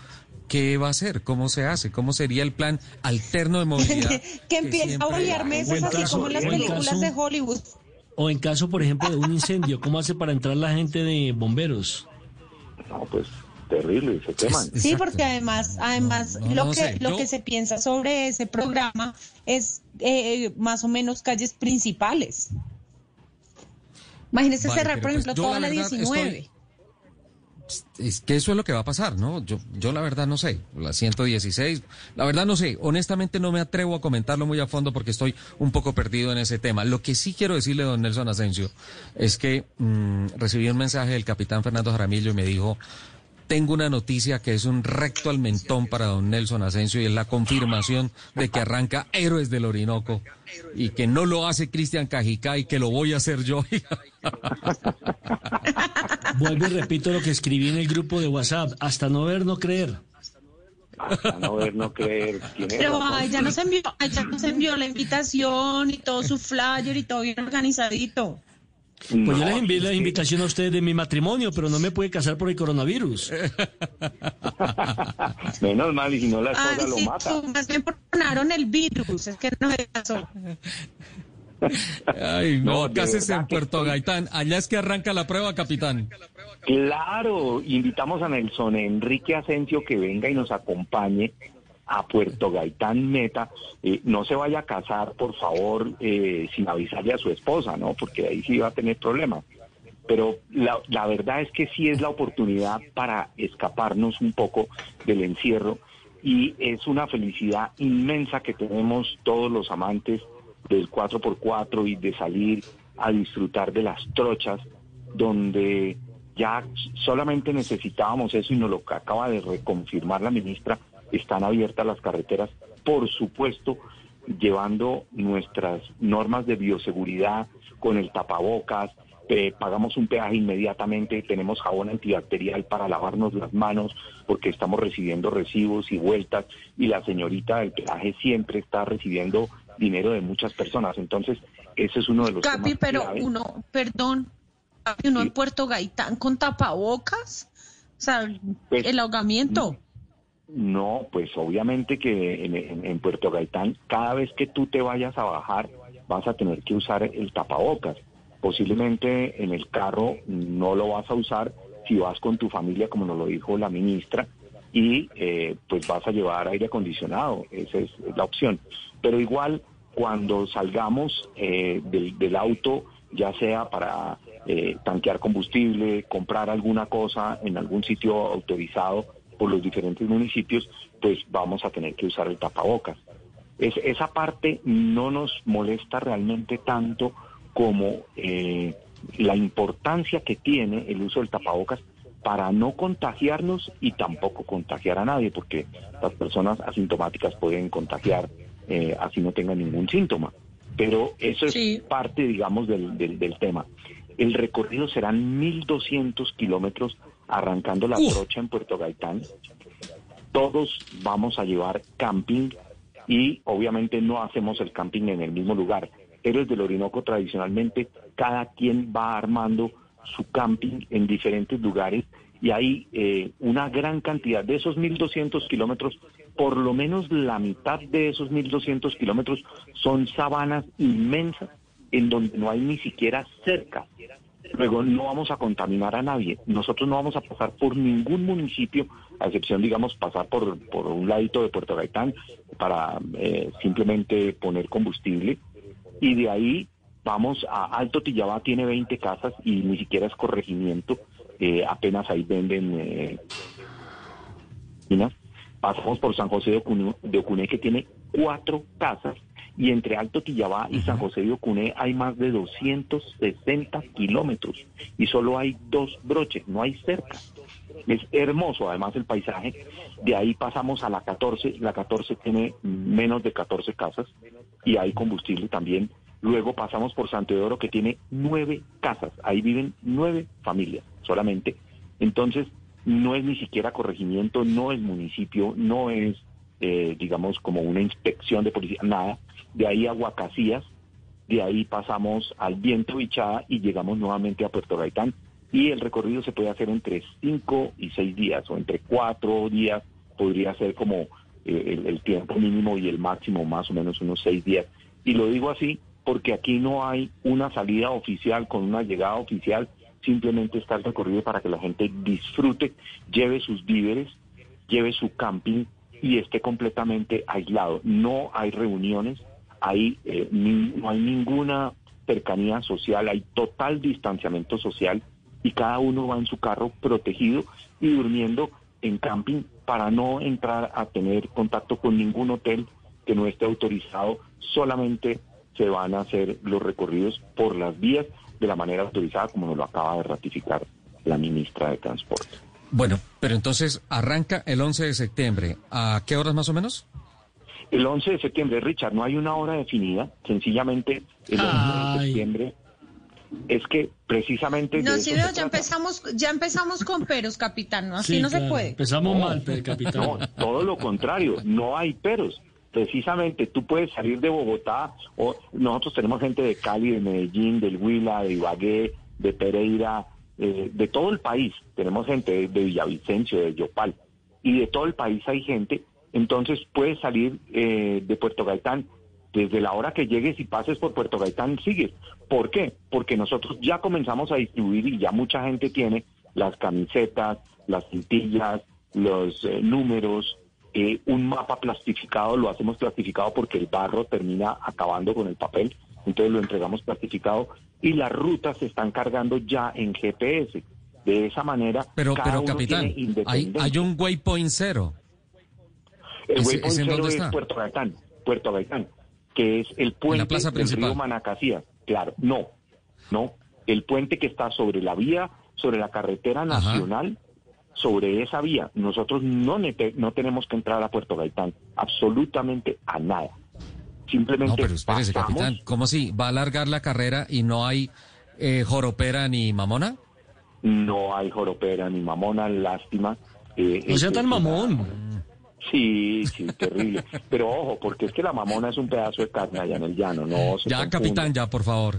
¿qué va a hacer? ¿Cómo se hace? ¿Cómo sería el plan alterno de movilidad? <laughs> que empieza a bolear mesas así caso, como en las películas caso. de Hollywood. O en caso, por ejemplo, de un incendio, ¿cómo hace para entrar la gente de bomberos? No, pues terrible, se queman. Sí, porque además, además no, lo no que sé, lo yo- que se piensa sobre ese programa es eh, más o menos calles principales. Imagínese Vale, cerrar, por pues ejemplo, yo toda la la verdad 19. estoy- Es que eso es lo que va a pasar, ¿no? Yo, yo la verdad no sé. La 116, la verdad no sé. Honestamente no me atrevo a comentarlo muy a fondo porque estoy un poco perdido en ese tema. Lo que sí quiero decirle, don Nelson Asensio, es que mm, recibí un mensaje del capitán Fernando Jaramillo y me dijo, tengo una noticia que es un recto al mentón para don Nelson Asensio y es la confirmación de que arranca Héroes del Orinoco y que no lo hace Cristian Cajicá y que lo voy a hacer yo. <laughs> Vuelvo y repito lo que escribí en el grupo de WhatsApp. Hasta no ver, no creer. Hasta no ver, no creer. Pero ay, ya nos envió, ay, ya nos envió la invitación y todo su flyer y todo bien organizadito. Pues yo les envié la invitación a ustedes de mi matrimonio, pero no me puede casar por el coronavirus. <laughs> Menos mal, y si no la esposa Ay, lo sí, mata. tú, más bien ganaron el virus, es que no se pasó. <laughs> Ay, no, No, verdad en que Puerto estoy- Gaitán. Allá es que arranca la prueba, capitán. Claro, invitamos a Nelson Enrique Asensio que venga y nos acompañe a Puerto Gaitán Meta. Eh, no se vaya a casar, por favor, eh, sin avisarle a su esposa, ¿no? Porque ahí sí va a tener problemas. Pero la, la verdad es que sí es la oportunidad para escaparnos un poco del encierro y es una felicidad inmensa que tenemos todos los amantes del 4x4 y de salir a disfrutar de las trochas donde ya solamente necesitábamos eso y nos lo acaba de reconfirmar la ministra, están abiertas las carreteras, por supuesto, llevando nuestras normas de bioseguridad con el tapabocas, eh, pagamos un peaje inmediatamente, tenemos jabón antibacterial para lavarnos las manos porque estamos recibiendo recibos y vueltas y la señorita del peaje siempre está recibiendo dinero de muchas personas. Entonces, ese es uno de los Capi, temas pero uno, perdón, Capi, uno en Puerto Gaitán con tapabocas, o sea, Pues, el ahogamiento. No, pues obviamente que en, Puerto Gaitán, cada vez que tú te vayas a bajar, vas a tener que usar el tapabocas. Posiblemente en el carro no lo vas a usar si vas con tu familia, como nos lo dijo la ministra, y eh, pues vas a llevar aire acondicionado. Esa es la opción. Pero igual, cuando salgamos eh, del, del auto, ya sea para eh, tanquear combustible, comprar alguna cosa en algún sitio autorizado por los diferentes municipios, pues vamos a tener que usar el tapabocas. Es, esa parte no nos molesta realmente tanto como eh, la importancia que tiene el uso del tapabocas para no contagiarnos y tampoco contagiar a nadie, porque las personas asintomáticas pueden contagiar eh, así no tengan ningún síntoma. Pero eso es parte, digamos, del, del, del tema. El recorrido serán 1.200 kilómetros arrancando la trocha en Puerto Gaitán. Todos vamos a llevar camping y obviamente no hacemos el camping en el mismo lugar. Héroes del Orinoco tradicionalmente cada quien va armando su camping en diferentes lugares y hay eh, una gran cantidad de esos 1.200 kilómetros, por lo menos la mitad de esos 1.200 kilómetros son sabanas inmensas en donde no hay ni siquiera cerca. Luego no vamos a contaminar a nadie. Nosotros no vamos a pasar por ningún municipio, a excepción, digamos, pasar por, por un ladito de Puerto Gaitán para eh, simplemente poner combustible. Y de ahí vamos a Alto Tillabá, tiene 20 casas y ni siquiera es corregimiento. eh, apenas ahí venden eh. Pasamos por San José de Ocuné, de Ocuné, que tiene cuatro casas y entre Alto Tillabá y San José de Ocuné hay más de 260 kilómetros y solo hay dos broches, no hay cerca. Es hermoso además el paisaje. De ahí pasamos a la 14, la 14 tiene menos de 14 casas y hay combustible también. Luego pasamos por Santo de Oro que tiene nueve casas, ahí viven nueve familias solamente. Entonces no es ni siquiera corregimiento, no es municipio, no es eh, digamos, como una inspección de policía, nada. De ahí a Huacasías, de ahí pasamos al Viento Bichada y llegamos nuevamente a Puerto Gaitán. Y el recorrido se puede hacer entre cinco y seis días, o entre cuatro días, podría ser como eh, el tiempo mínimo y el máximo, más o menos unos seis días. Y lo digo así porque aquí no hay una salida oficial con una llegada oficial, simplemente está el recorrido para que la gente disfrute, lleve sus víveres, lleve su camping y esté completamente aislado. No hay reuniones, hay, eh, no hay ninguna cercanía social, hay total distanciamiento social y cada uno va en su carro protegido y durmiendo en camping para no entrar a tener contacto con ningún hotel que no esté autorizado. Solamente se van a hacer los recorridos por las vías de la manera autorizada, como nos lo acaba de ratificar la ministra de Transporte. Bueno, pero entonces arranca el 11 de septiembre. ¿A qué horas más o menos? El 11 de septiembre, Richard, no hay una hora definida, sencillamente el 11 de septiembre es que precisamente... No, sí ya empezamos, ya empezamos con peros, capitán, ¿no? Así Sí, no se puede. Empezamos No, mal, capitán. No, todo lo contrario, no hay peros. Precisamente tú puedes salir de Bogotá, o nosotros tenemos gente de Cali, de Medellín, del Huila, de Ibagué, de Pereira, eh, de todo el país. Tenemos gente de, Villavicencio, de Yopal, y de todo el país hay gente. Entonces puedes salir eh, de Puerto Gaitán desde la hora que llegues y pases por Puerto Gaitán, sigues. ¿Por qué? Porque nosotros ya comenzamos a distribuir y ya mucha gente tiene las camisetas, las cintillas, los eh, números, eh, un mapa plastificado, lo hacemos plastificado porque el barro termina acabando con el papel, entonces lo entregamos plastificado y las rutas se están cargando ya en GPS. De esa manera, Pero, cada pero uno capitán, tiene hay, un waypoint cero. El ¿Ese- waypoint en cero dónde es? Puerto Gaitán, Puerto Gaitán, que es el puente plaza del río Manacacías. Claro, no, no, el puente que está sobre la vía, sobre la carretera nacional, sobre esa vía. Nosotros no, no tenemos que entrar a Puerto Gaitán, absolutamente a nada. Simplemente No, pero espérese, pasamos. capitán. ¿Cómo si va a alargar la carrera y no hay eh, joropera ni mamona? No hay joropera ni mamona, lástima. Eh, No sea tan mamón. Sí, sí, terrible. <laughs> Pero ojo, porque es que la mamona es un pedazo de carne allá en el llano, no se Ya, capitán, ya, por favor.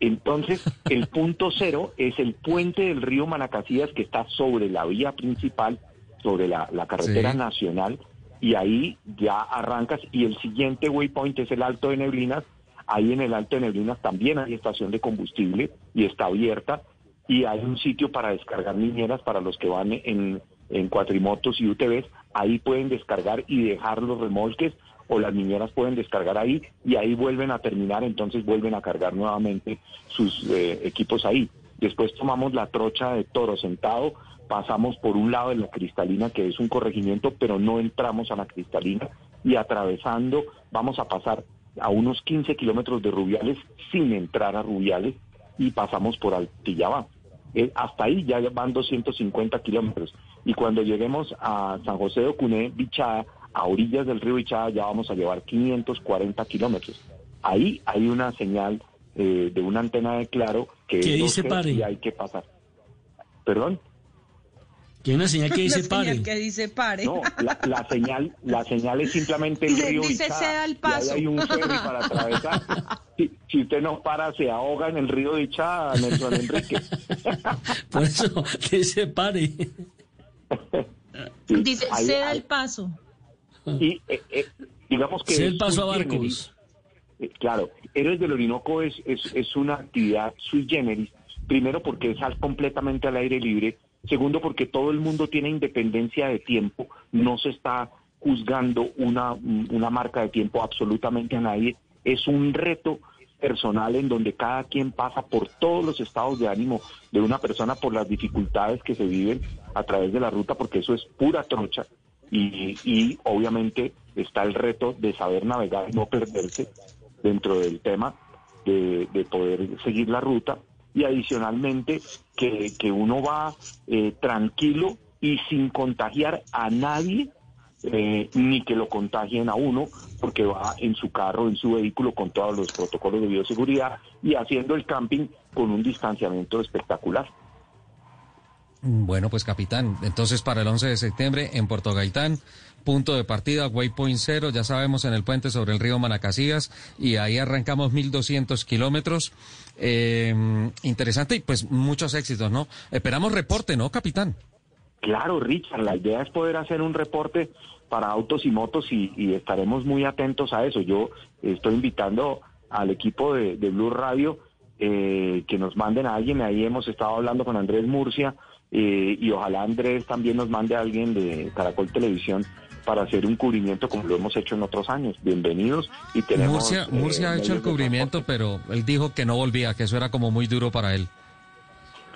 Entonces, el <laughs> punto cero es el puente del río Manacacías que está sobre la vía principal, sobre la, la carretera Sí. nacional, y ahí ya arrancas. Y el siguiente waypoint es el Alto de Neblinas. Ahí en el Alto de Neblinas también hay estación de combustible y está abierta. Y hay un sitio para descargar niñeras para los que van en, en cuatrimotos y UTVs. Ahí pueden descargar y dejar los remolques o las niñeras pueden descargar ahí y ahí vuelven a terminar, entonces vuelven a cargar nuevamente sus eh, equipos ahí. Después tomamos la trocha de toro sentado, pasamos por un lado de la cristalina, que es un corregimiento, pero no entramos a la cristalina y atravesando vamos a pasar a unos 15 kilómetros de Rubiales sin entrar a Rubiales y pasamos por Altillabá. Eh, hasta ahí ya van 250 kilómetros. Y cuando lleguemos a San José de Ocuné, Bichada, a orillas del río Bichada, ya vamos a llevar 540 kilómetros. Ahí hay una señal eh, de una antena de claro que Que dice 12 pare. y hay que pasar. ¿Perdón? Que una señal que <laughs> dice La señal pare. que dice pare. No, la, la señal, la señal es simplemente el <laughs> río dice Bichada, ceda el y ahí paso. hay un ferry para atravesar. Si, si usted no para, se ahoga en el río Bichada, Nelson Enrique. <laughs> Por eso dice pare. Sí, Dice, ahí- el paso. Y eh, eh, digamos que... Es el paso a barcos. Eh, Claro, Héroes del Orinoco es, es, es una actividad sui generis, primero porque es completamente al aire libre, segundo porque todo el mundo tiene independencia de tiempo, no se está juzgando una, una marca de tiempo absolutamente a nadie, es un reto personal en donde cada quien pasa por todos los estados de ánimo de una persona por las dificultades que se viven a través de la ruta, porque eso es pura trocha. Y, y obviamente está el reto de saber navegar no perderse dentro del tema de, de poder seguir la ruta y adicionalmente que, que uno va eh, tranquilo y sin contagiar a nadie eh, ni que lo contagien a uno porque va en su carro, en su vehículo con todos los protocolos de bioseguridad y haciendo el camping con un distanciamiento espectacular. Bueno, pues capitán, entonces para el 11 de septiembre en Puerto Gaitán, punto de partida, waypoint cero, ya sabemos, en el puente sobre el río Manacasías, y ahí arrancamos 1.200 kilómetros. Eh, interesante y pues muchos éxitos, ¿no? Esperamos reporte, ¿no, capitán? Claro, Richard, la idea es poder hacer un reporte para autos y motos y, estaremos muy atentos a eso. Yo estoy invitando al equipo de, de Blue Radio eh, que nos manden a alguien. Ahí hemos estado hablando con Andrés Murcia eh, y ojalá Andrés también nos mande a alguien de Caracol Televisión para hacer un cubrimiento como lo hemos hecho en otros años. Bienvenidos y tenemos... Murcia, eh, Murcia ha hecho el cubrimiento, pero él dijo que no volvía, que eso era como muy duro para él.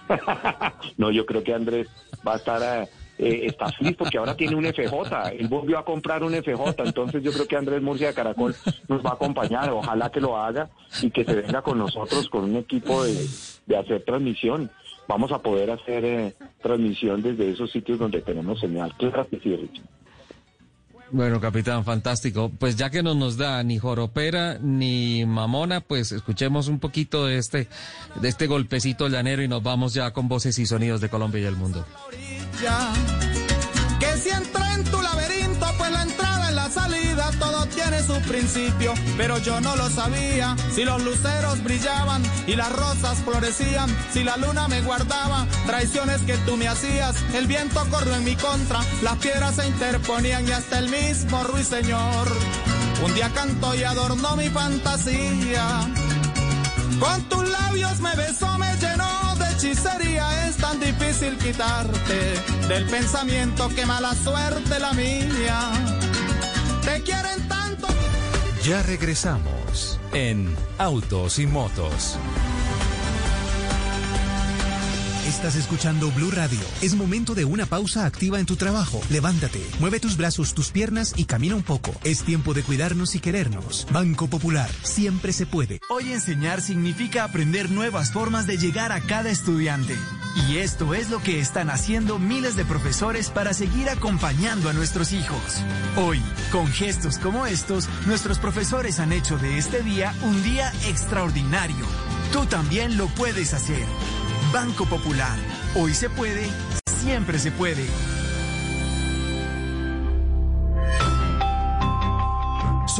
<laughs> No, yo creo que Andrés va a estar, eh, eh, está feliz porque ahora tiene un FJ. Él volvió a comprar un FJ, entonces yo creo que Andrés Murcia de Caracol nos va a acompañar. Ojalá que lo haga y que se venga con nosotros con un equipo de, de hacer transmisión. Vamos a poder hacer eh, transmisión desde esos sitios donde tenemos señal. Claro que sí, Richard. Bueno, capitán, fantástico. Pues ya que no nos da ni joropera ni mamona, pues escuchemos un poquito de este, de este golpecito llanero y nos vamos ya con voces y sonidos de Colombia y el mundo. Ya, que si entré en tu laberinto, todo tiene su principio, pero yo no lo sabía. Si los luceros brillaban y las rosas florecían, si la luna me guardaba, traiciones que tú me hacías, el viento corrió en mi contra, las piedras se interponían y hasta el mismo ruiseñor. Un día cantó y adornó mi fantasía. Con tus labios me besó, me llenó de hechicería. Es tan difícil quitarte del pensamiento que mala suerte la mía. Quieren tanto. Ya regresamos en Autos y Motos. Estás escuchando Blue Radio. Es momento de una pausa activa en tu trabajo. Levántate, mueve tus brazos, tus piernas y camina un poco. Es tiempo de cuidarnos y querernos. Banco Popular, siempre se puede. Hoy enseñar significa aprender nuevas formas de llegar a cada estudiante. Y esto es lo que están haciendo miles de profesores para seguir acompañando a nuestros hijos. Hoy, con gestos como estos, nuestros profesores han hecho de este día un día extraordinario. Tú también lo puedes hacer. Banco Popular. Hoy se puede, siempre se puede.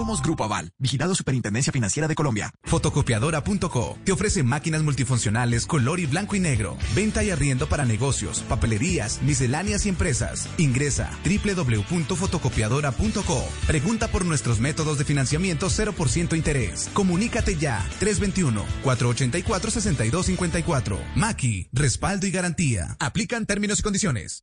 Somos Grupo Aval, vigilado Superintendencia Financiera de Colombia. Fotocopiadora.co te ofrece máquinas multifuncionales color y blanco y negro. Venta y arriendo para negocios, papelerías, misceláneas y empresas. Ingresa www.fotocopiadora.co. Pregunta por nuestros métodos de financiamiento 0% interés. Comunícate ya 321-484-6254. Maki, respaldo y garantía. Aplican términos y condiciones.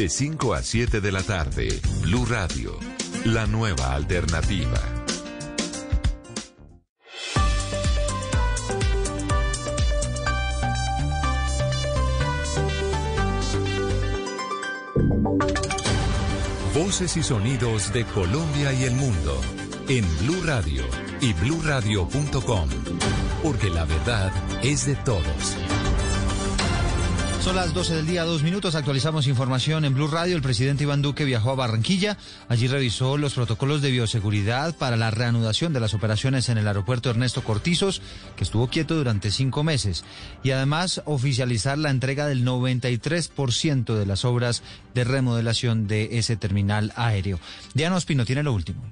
De 5 a 7 de la tarde, Blue Radio, la nueva alternativa. Voces y sonidos de Colombia y el mundo en Blue Radio y bluradio.com, porque la verdad es de todos. Son las 12 del día, dos minutos. Actualizamos información en Blue Radio. El presidente Iván Duque viajó a Barranquilla. Allí revisó los protocolos de bioseguridad para la reanudación de las operaciones en el aeropuerto Ernesto Cortizos, que estuvo quieto durante cinco meses. Y además oficializar la entrega del 93% de las obras de remodelación de ese terminal aéreo. Diana Ospino tiene lo último.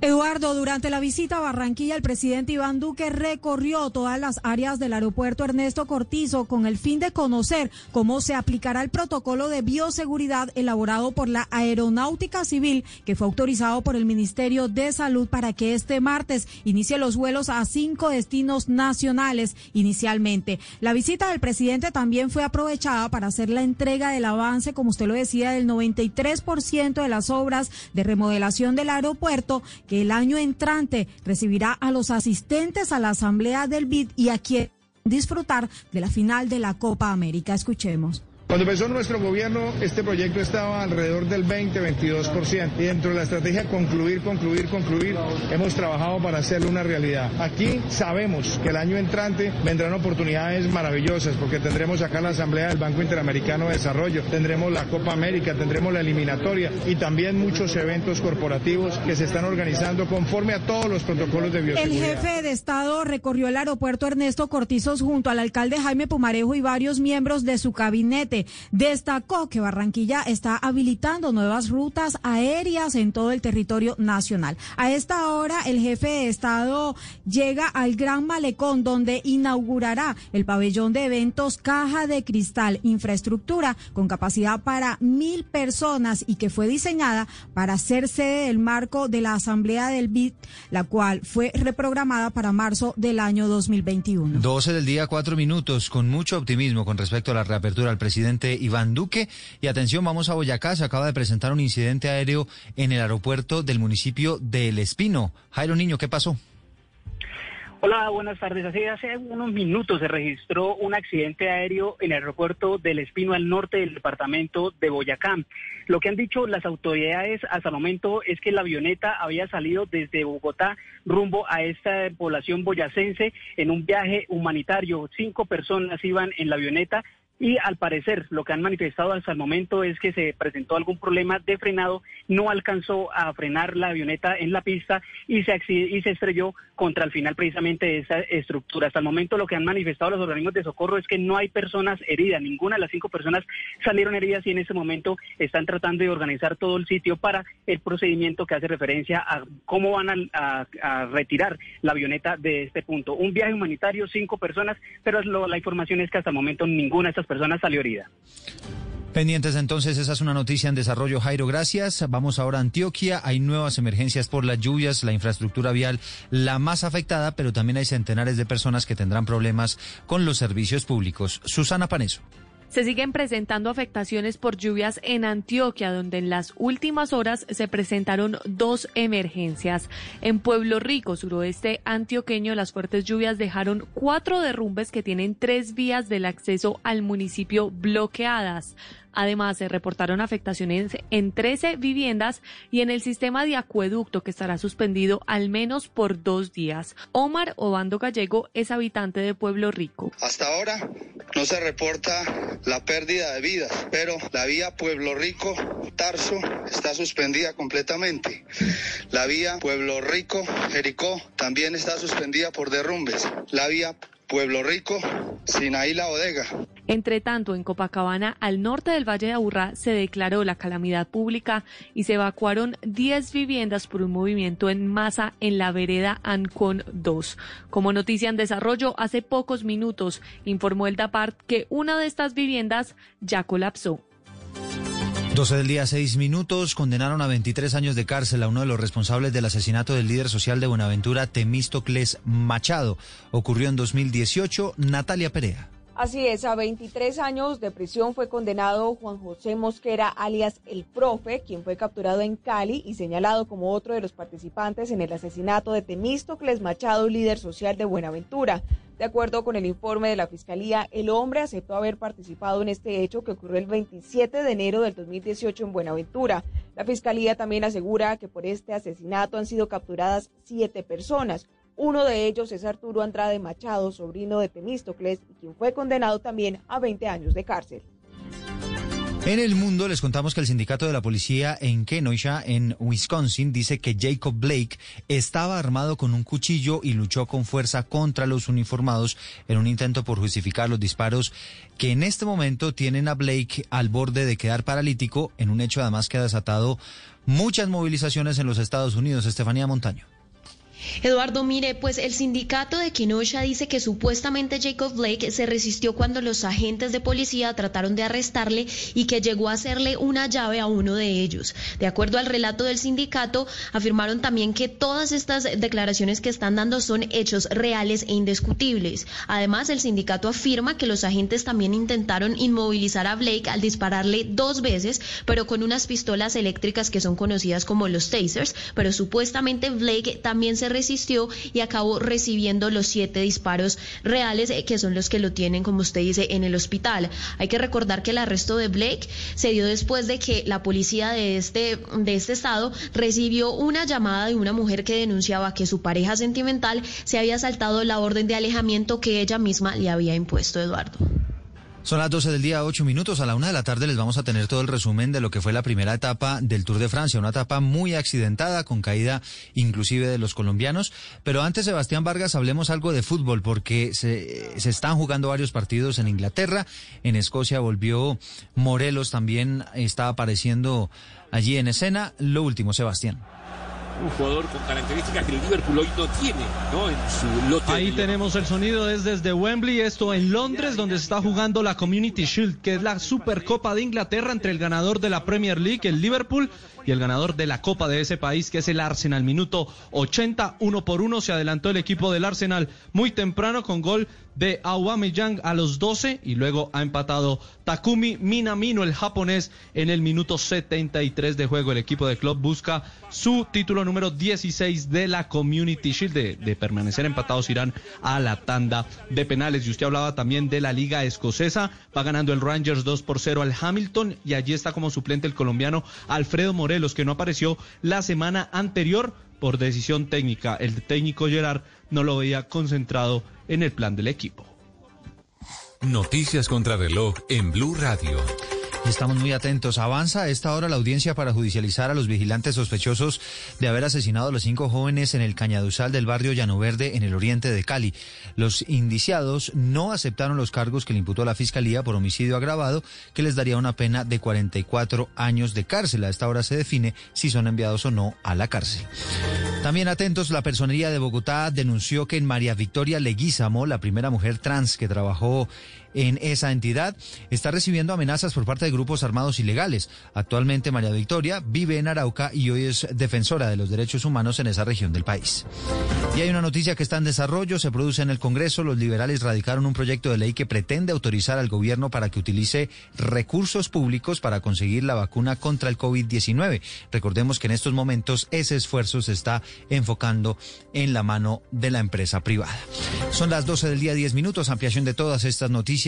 Eduardo, durante la visita a Barranquilla, el presidente Iván Duque recorrió todas las áreas del aeropuerto Ernesto Cortizo con el fin de conocer cómo se aplicará el protocolo de bioseguridad elaborado por la Aeronáutica Civil, que fue autorizado por el Ministerio de Salud para que este martes inicie los vuelos a cinco destinos nacionales inicialmente. La visita del presidente también fue aprovechada para hacer la entrega del avance, como usted lo decía, del 93% de las obras de remodelación del aeropuerto que el año entrante recibirá a los asistentes a la asamblea del BID y a quien disfrutar de la final de la Copa América. Escuchemos. Cuando empezó nuestro gobierno, este proyecto estaba alrededor del 20-22%. Y dentro de la estrategia concluir, concluir, concluir, hemos trabajado para hacerlo una realidad. Aquí sabemos que el año entrante vendrán oportunidades maravillosas porque tendremos acá la Asamblea del Banco Interamericano de Desarrollo, tendremos la Copa América, tendremos la eliminatoria y también muchos eventos corporativos que se están organizando conforme a todos los protocolos de El bioseguridad. jefe de Estado recorrió el aeropuerto Ernesto Cortizos junto al alcalde Jaime Pumarejo y varios miembros de su gabinete. Destacó que Barranquilla está habilitando nuevas rutas aéreas en todo el territorio nacional. A esta hora, el jefe de Estado llega al Gran Malecón, donde inaugurará el pabellón de eventos Caja de Cristal, infraestructura con capacidad para mil personas y que fue diseñada para ser sede del marco de la Asamblea del BID, la cual fue reprogramada para marzo del año 2021. 12 del día, cuatro minutos, con mucho optimismo con respecto a la reapertura al presidente Iván Duque. Y atención, vamos a Boyacá, se acaba de presentar un incidente aéreo en el aeropuerto del municipio de El Espino. Jairo Niño, ¿qué pasó? Hola, buenas tardes. Así hace unos minutos se registró un accidente aéreo en el aeropuerto del Espino al norte del departamento de Boyacá. Lo que han dicho las autoridades hasta el momento es que la avioneta había salido desde Bogotá rumbo a esta población boyacense en un viaje humanitario. Cinco personas iban en la avioneta y al parecer lo que han manifestado hasta el momento es que se presentó algún problema de frenado, no alcanzó a frenar la avioneta en la pista y se, y se estrelló contra el final precisamente de esa estructura. Hasta el momento lo que han manifestado los organismos de socorro es que no hay personas heridas, ninguna de las cinco personas salieron heridas y en ese momento están tratando de organizar todo el sitio para el procedimiento que hace referencia a cómo van a, retirar la avioneta de este punto. Un viaje humanitario, cinco personas, pero la información es que hasta el momento ninguna de estas personas salió herida. Pendientes entonces, esa es una noticia en desarrollo. Jairo, gracias. Vamos ahora a Antioquia. Hay nuevas emergencias por las lluvias, la infraestructura vial la más afectada, pero también hay centenares de personas que tendrán problemas con los servicios públicos. Susana Paneso. Se siguen presentando afectaciones por lluvias en Antioquia, donde en las últimas horas se presentaron dos emergencias. En Pueblo Rico, suroeste antioqueño, las fuertes lluvias dejaron cuatro derrumbes que tienen tres vías del acceso al municipio bloqueadas. Además, se reportaron afectaciones en 13 viviendas y en el sistema de acueducto que estará suspendido al menos por dos días. Omar Obando Gallego es habitante de Pueblo Rico. Hasta ahora no se reporta la pérdida de vidas, pero la vía Pueblo Rico Tarso está suspendida completamente. La vía Pueblo Rico Jericó también está suspendida por derrumbes. La vía Pueblo Rico, Sinaí La Bodega. Entre tanto, en Copacabana, al norte del Valle de Aburrá, se declaró la calamidad pública y se evacuaron 10 viviendas por un movimiento en masa en la vereda Ancon 2. Como noticia en desarrollo, hace pocos minutos informó el DAPART que una de estas viviendas ya colapsó. 12 del día, 6 minutos. Condenaron a 23 años de cárcel a uno de los responsables del asesinato del líder social de Buenaventura, Temístocles Machado. Ocurrió en 2018. Natalia Perea. Así es, a 23 años de prisión fue condenado Juan José Mosquera, alias El Profe, quien fue capturado en Cali y señalado como otro de los participantes en el asesinato de Temístocles Machado, líder social de Buenaventura. De acuerdo con el informe de la Fiscalía, el hombre aceptó haber participado en este hecho que ocurrió el 27 de enero del 2018 en Buenaventura. La Fiscalía también asegura que por este asesinato han sido capturadas siete personas. Uno de ellos es Arturo Andrade Machado, sobrino de Temístocles, quien fue condenado también a 20 años de cárcel. En el mundo les contamos que el sindicato de la policía en Kenosha, en Wisconsin, dice que Jacob Blake estaba armado con un cuchillo y luchó con fuerza contra los uniformados en un intento por justificar los disparos que en este momento tienen a Blake al borde de quedar paralítico en un hecho además que ha desatado muchas movilizaciones en los Estados Unidos. Estefanía Montaño. Eduardo, mire, pues el sindicato de Kenosha dice que supuestamente Jacob Blake se resistió cuando los agentes de policía trataron de arrestarle y que llegó a hacerle una llave a uno de ellos. De acuerdo al relato del sindicato, afirmaron también que todas estas declaraciones que están dando son hechos reales e indiscutibles. Además, el sindicato afirma que los agentes también intentaron inmovilizar a Blake al dispararle dos veces, pero con unas pistolas eléctricas que son conocidas como los tasers, pero supuestamente Blake también se resistió y acabó recibiendo los siete disparos reales eh, que son los que lo tienen, como usted dice, en el hospital. Hay que recordar que el arresto de Blake se dio después de que la policía de este, de este estado recibió una llamada de una mujer que denunciaba que su pareja sentimental se había saltado la orden de alejamiento que ella misma le había impuesto, Eduardo. Son las 12 del día, 8 minutos. A la una de la tarde les vamos a tener todo el resumen de lo que fue la primera etapa del Tour de Francia. Una etapa muy accidentada, con caída inclusive de los colombianos. Pero antes, Sebastián Vargas, hablemos algo de fútbol, porque se, se están jugando varios partidos en Inglaterra. En Escocia volvió Morelos, también está apareciendo allí en escena. Lo último, Sebastián un jugador con características que el Liverpool hoy no tiene, ¿no? En su lote. Ahí tenemos el sonido es desde Wembley, esto en Londres, donde se está jugando la Community Shield, que es la Supercopa de Inglaterra entre el ganador de la Premier League, el Liverpool, y el ganador de la Copa de ese país, que es el Arsenal. Minuto 80, uno por uno, se adelantó el equipo del Arsenal muy temprano con gol de Aubameyang a los 12 y luego ha empatado Takumi Minamino, el japonés, en el minuto 73 de juego. El equipo de club busca su título número 16 de la Community Shield. De, permanecer empatados irán a la tanda de penales. Y usted hablaba también de la Liga Escocesa. Va ganando el Rangers 2 por 0 al Hamilton y allí está como suplente el colombiano Alfredo Morelos, que no apareció la semana anterior por decisión técnica. El técnico Gerard no lo veía concentrado en el plan del equipo. Noticias contra reloj en Blue Radio. Estamos muy atentos. Avanza a esta hora la audiencia para judicializar a los vigilantes sospechosos de haber asesinado a los cinco jóvenes en el Cañaduzal del barrio Llano Verde en el oriente de Cali. Los indiciados no aceptaron los cargos que le imputó la Fiscalía por homicidio agravado, que les daría una pena de 44 años de cárcel. A esta hora se define si son enviados o no a la cárcel. También atentos, la Personería de Bogotá denunció que en María Victoria Leguízamo, la primera mujer trans que trabajó en esa entidad, está recibiendo amenazas por parte de grupos armados ilegales. Actualmente María Victoria vive en Arauca y hoy es defensora de los derechos humanos en esa región del país. Y hay una noticia que está en desarrollo, se produce en el Congreso. Los liberales radicaron un proyecto de ley que pretende autorizar al gobierno para que utilice recursos públicos para conseguir la vacuna contra el COVID-19. Recordemos que en estos momentos ese esfuerzo se está enfocando en la mano de la empresa privada. Son las 12 del día 10 minutos, ampliación de todas estas noticias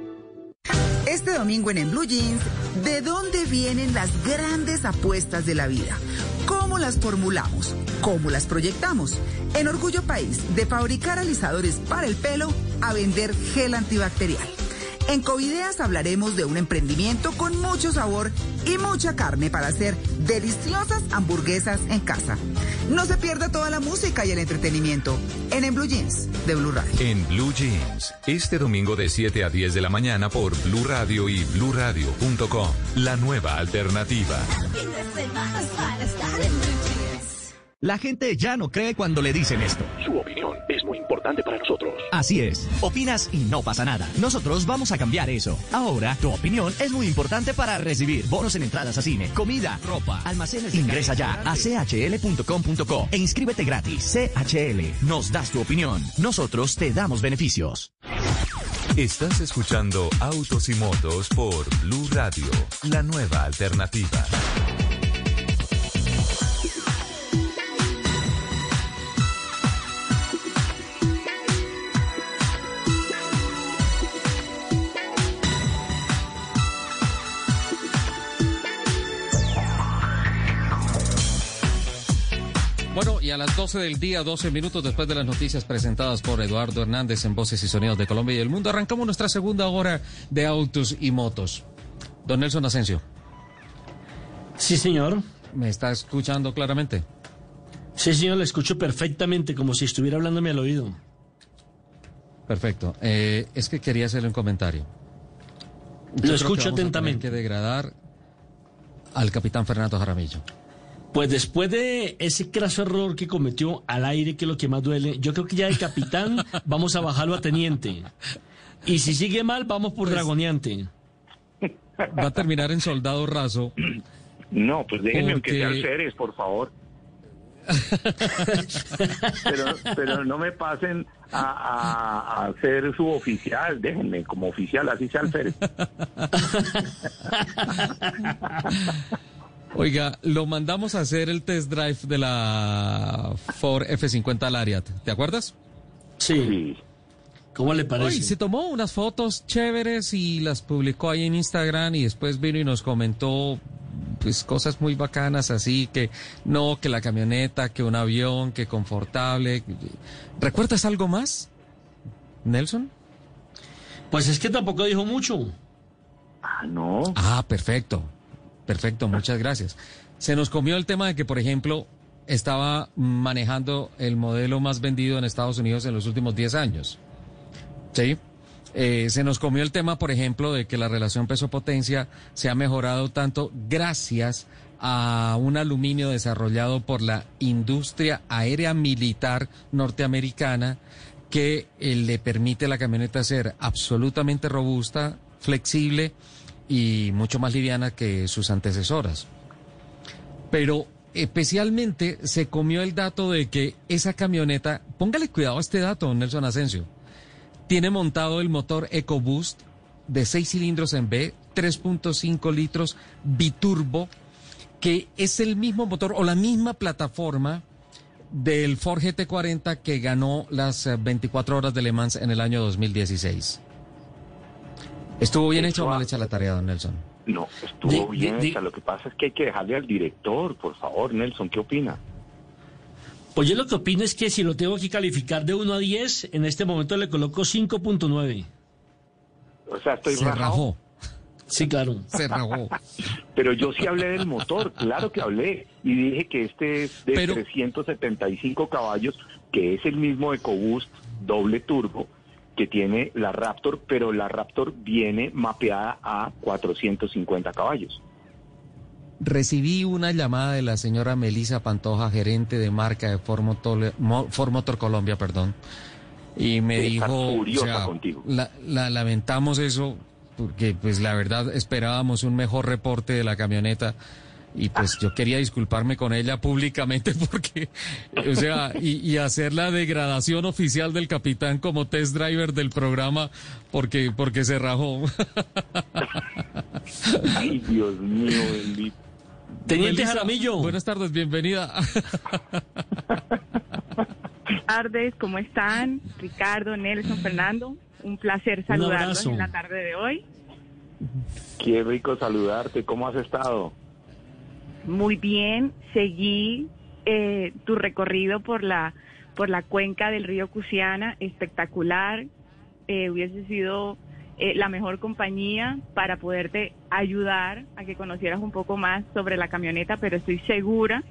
Este domingo en, en Blue Jeans, ¿de dónde vienen las grandes apuestas de la vida? ¿Cómo las formulamos? ¿Cómo las proyectamos? En Orgullo País, de fabricar alisadores para el pelo a vender gel antibacterial. En Covideas hablaremos de un emprendimiento con mucho sabor y mucha carne para hacer deliciosas hamburguesas en casa. No se pierda toda la música y el entretenimiento en En Blue Jeans de Blue Radio. En Blue Jeans, este domingo de 7 a 10 de la mañana por Blue Radio y bluradio.com. La nueva alternativa. La gente ya no cree cuando le dicen esto. Su opinión es muy importante para nosotros. Así es. Opinas y no pasa nada. Nosotros vamos a cambiar eso. Ahora, tu opinión es muy importante para recibir bonos en entradas a cine, comida, ropa, almacenes. Ingresa ya a chl.com.co e inscríbete gratis. CHL. Nos das tu opinión. Nosotros te damos beneficios. Estás escuchando Autos y Motos por Blue Radio, la nueva alternativa. Y a las 12 del día, 12 minutos después de las noticias presentadas por Eduardo Hernández en Voces y Sonidos de Colombia y el Mundo, arrancamos nuestra segunda hora de autos y motos. Don Nelson Asensio. Sí, señor. ¿Me está escuchando claramente? Sí, señor, le escucho perfectamente, como si estuviera hablándome al oído. Perfecto. Eh, es que quería hacerle un comentario. Yo Lo escucho atentamente. que degradar al capitán Fernando Jaramillo. Pues después de ese craso error que cometió al aire, que es lo que más duele, yo creo que ya de capitán <laughs> vamos a bajarlo a teniente. Y si sigue mal, vamos por dragoneante. Va a terminar en soldado raso. No, pues déjenme que sea Porque- alférez, por favor. pero, pero no me pasen a, a, a ser su oficial, déjenme como oficial, así sea alférez. <laughs> Oiga, lo mandamos a hacer el test drive de la Ford F50 Lariat, ¿te acuerdas? Sí. ¿Cómo le parece? Oye, se tomó unas fotos chéveres y las publicó ahí en Instagram y después vino y nos comentó pues cosas muy bacanas así que no que la camioneta, que un avión, que confortable. ¿Recuerdas algo más? Nelson? Pues es que tampoco dijo mucho. Ah, no. Ah, perfecto. Perfecto, muchas gracias. Se nos comió el tema de que, por ejemplo, estaba manejando el modelo más vendido en Estados Unidos en los últimos 10 años. ¿Sí? Eh, se nos comió el tema, por ejemplo, de que la relación peso-potencia se ha mejorado tanto gracias a un aluminio desarrollado por la industria aérea militar norteamericana que eh, le permite a la camioneta ser absolutamente robusta, flexible y mucho más liviana que sus antecesoras. Pero especialmente se comió el dato de que esa camioneta, póngale cuidado a este dato, Nelson Asensio, tiene montado el motor EcoBoost de 6 cilindros en B, 3.5 litros biturbo, que es el mismo motor o la misma plataforma del Ford GT40 que ganó las 24 horas de Le Mans en el año 2016. ¿Estuvo bien hecha o mal hecha la tarea, don Nelson? No, estuvo bien hecha. Lo que pasa es que hay que dejarle al director, por favor, Nelson, ¿qué opina? Pues yo lo que opino es que si lo tengo que calificar de 1 a 10, en este momento le coloco 5.9. O sea, estoy Se rajó. Sí, claro. Se rajó. Pero yo sí hablé del motor, claro que hablé. Y dije que este es de Pero- 375 caballos, que es el mismo EcoBoost doble turbo que tiene la Raptor, pero la Raptor viene mapeada a 450 caballos. Recibí una llamada de la señora Melisa Pantoja, gerente de marca de Ford Motor, Mo- Ford Motor Colombia, perdón, y me Está dijo, furiosa contigo. la, la- lamentamos eso porque pues la verdad esperábamos un mejor reporte de la camioneta y pues yo quería disculparme con ella públicamente <laughs> porque, o sea, y, y hacer la degradación oficial del capitán como test driver del programa porque, porque se rajó. <laughs> Ay, Dios mío, bendito. Teniente Melissa, Jaramillo. Buenas tardes, bienvenida. Buenas tardes, ¿cómo están? Ricardo, Nelson, Fernando, un placer saludarlos en la tarde de hoy. Qué rico saludarte. ¿Cómo has estado? Muy bien, seguí eh, tu recorrido por la por la cuenca del río Cusiana, espectacular. Eh, hubiese sido eh, la mejor compañía para poderte ayudar a que conocieras un poco más sobre la camioneta, pero estoy segura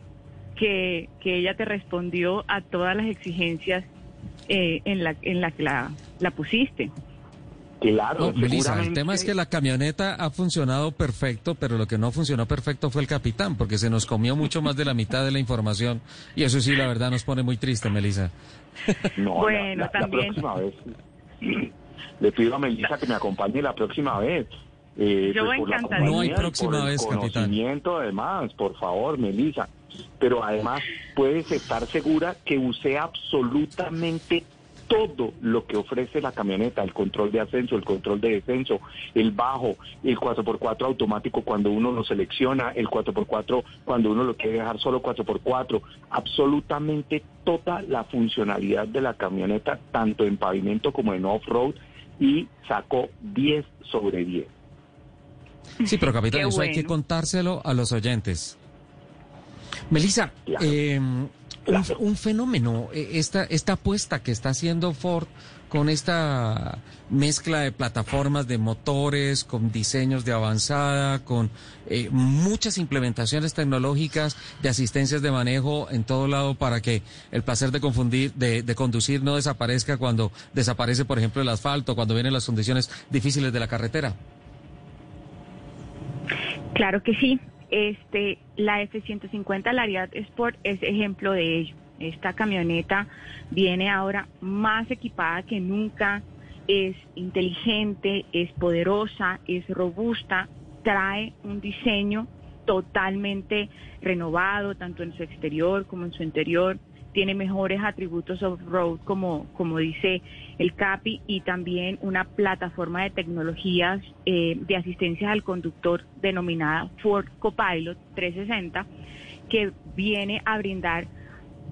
que, que ella te respondió a todas las exigencias eh, en la en la que la, la pusiste. Claro, No, Melissa, el tema es que la camioneta ha funcionado perfecto, pero lo que no funcionó perfecto fue el capitán, porque se nos comió mucho más de la mitad de la información. Y eso sí, la verdad, nos pone muy triste, Melissa. No, la- Bueno, la, la también. próxima vez. Le pido a Melissa que me acompañe la próxima vez. Eh, Yo por la encantadísima. compañía No hay próxima vez, capitán. conocimiento, además, por favor, Melissa. Pero además puedes estar segura que usé absolutamente todo lo que ofrece la camioneta, el control de ascenso, el control de descenso, el bajo, el 4x4 automático cuando uno lo selecciona, el 4x4 cuando uno lo quiere dejar solo 4x4, absolutamente toda la funcionalidad de la camioneta, tanto en pavimento como en off-road, y sacó 10 sobre 10. Sí, pero capitán, Qué eso hay que contárselo a los oyentes. Melissa, eh, un, un fenómeno, eh, esta, esta apuesta que está haciendo Ford con esta mezcla de plataformas de motores, con diseños de avanzada, con eh, muchas implementaciones tecnológicas de asistencias de manejo en todo lado para que el placer de confundir, de, de conducir no desaparezca cuando desaparece, por ejemplo, el asfalto, cuando vienen las condiciones difíciles de la carretera. Claro que sí. Este, la F-150 Lariat Sport es ejemplo de ello. Esta camioneta viene ahora más equipada que nunca, es inteligente, es poderosa, es robusta, trae un diseño totalmente renovado, tanto en su exterior como en su interior. Tiene mejores atributos off-road, como, como dice el CAPI, y también una plataforma de tecnologías eh, de asistencia al conductor denominada Ford Copilot 360, que viene a brindar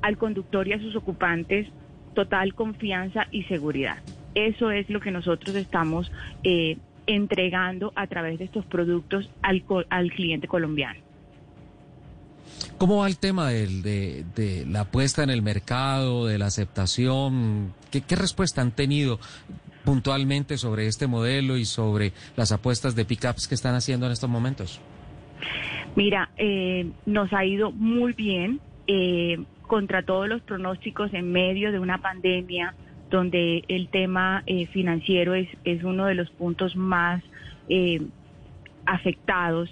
al conductor y a sus ocupantes total confianza y seguridad. Eso es lo que nosotros estamos eh, entregando a través de estos productos al, al cliente colombiano. ¿Cómo va el tema de, de, la puesta en el mercado, de la aceptación? ¿Qué, ¿Qué, respuesta han tenido puntualmente sobre este modelo y sobre las apuestas de pickups que están haciendo en estos momentos? Mira, eh, nos ha ido muy bien eh, contra todos los pronósticos en medio de una pandemia donde el tema eh, financiero es, es uno de los puntos más eh, afectados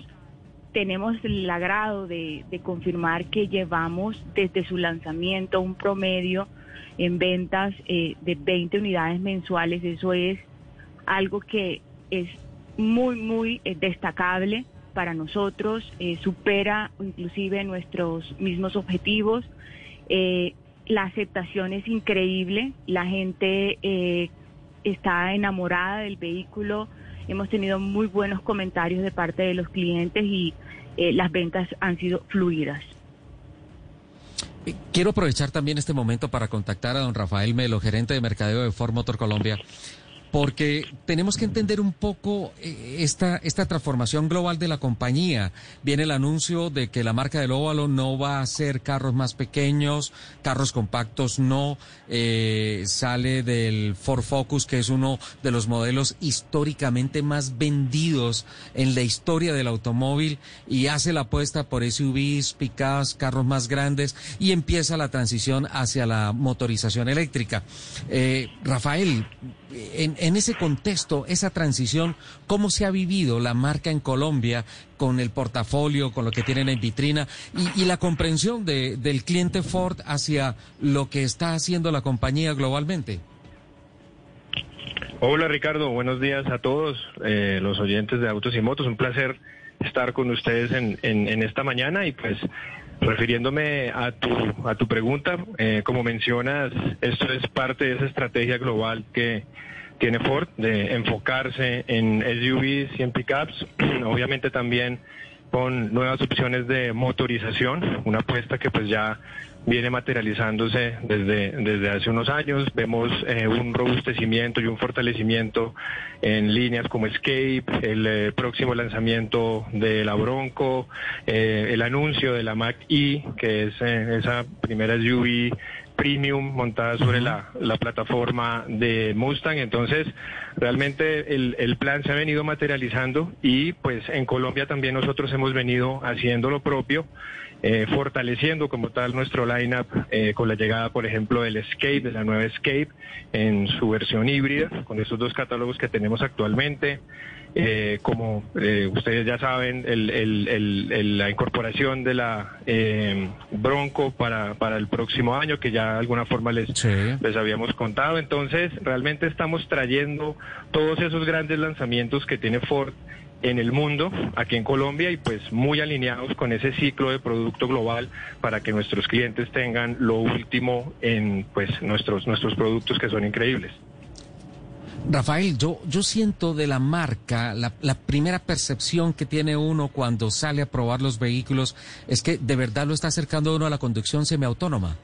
tenemos el agrado de, confirmar que llevamos desde su lanzamiento un promedio en ventas eh, de 20 unidades mensuales. Eso es algo que es muy, muy eh, destacable para nosotros, eh, supera inclusive nuestros mismos objetivos. la aceptación es increíble, la gente está enamorada del vehículo, hemos tenido muy buenos comentarios de parte de los clientes y eh, las ventas han sido fluidas. Eh, quiero aprovechar también este momento para contactar a don Rafael Melo, gerente de mercadeo de Ford Motor Colombia, porque tenemos que entender un poco eh, esta, esta transformación global de la compañía. Viene el anuncio de que la marca del óvalo no va a ser carros más pequeños, carros compactos no, eh, sale del Ford Focus, que es uno de los modelos históricamente más vendidos en la historia del automóvil, y hace la apuesta por SUVs, pickups, carros más grandes, y empieza la transición hacia la motorización eléctrica. Eh, Rafael, en, ese contexto, esa transición, ¿cómo se ha vivido la marca en Colombia con el portafolio, con lo que tienen en vitrina y, la comprensión del cliente Ford hacia lo que está haciendo la compañía globalmente? Hola Ricardo, buenos días a todos eh, los oyentes de Autos y Motos. Un placer estar con ustedes en, en esta mañana y pues Refiriéndome a tu, a tu pregunta, eh, como mencionas, esto es parte de esa estrategia global que tiene Ford de enfocarse en SUVs y en pickups, <clears throat> obviamente también con nuevas opciones de motorización, una apuesta que pues ya viene materializándose desde, desde hace unos años. Vemos eh, un robustecimiento y un fortalecimiento en líneas como Escape, el eh, próximo lanzamiento de la Bronco, eh, el anuncio de la Mac E, que es esa primera SUV premium montada sobre la, la, plataforma de Mustang. Entonces, realmente el, el, plan se ha venido materializando y pues en Colombia también nosotros hemos venido haciendo lo propio. Eh, fortaleciendo como tal nuestro lineup eh, con la llegada, por ejemplo, del Escape, de la nueva Escape, en su versión híbrida, con estos dos catálogos que tenemos actualmente. Eh, como ustedes ya saben, la incorporación de la Bronco para, para el próximo año, que ya de alguna forma les, les habíamos contado. Entonces, realmente estamos trayendo todos esos grandes lanzamientos que tiene Ford en el mundo, aquí en Colombia, y pues muy alineados con ese ciclo de producto global para que nuestros clientes tengan lo último en pues nuestros, nuestros productos que son increíbles. Rafael, yo, yo siento de la marca, la, primera percepción que tiene uno cuando sale a probar los vehículos es que de verdad lo está acercando uno a la conducción semiautónoma.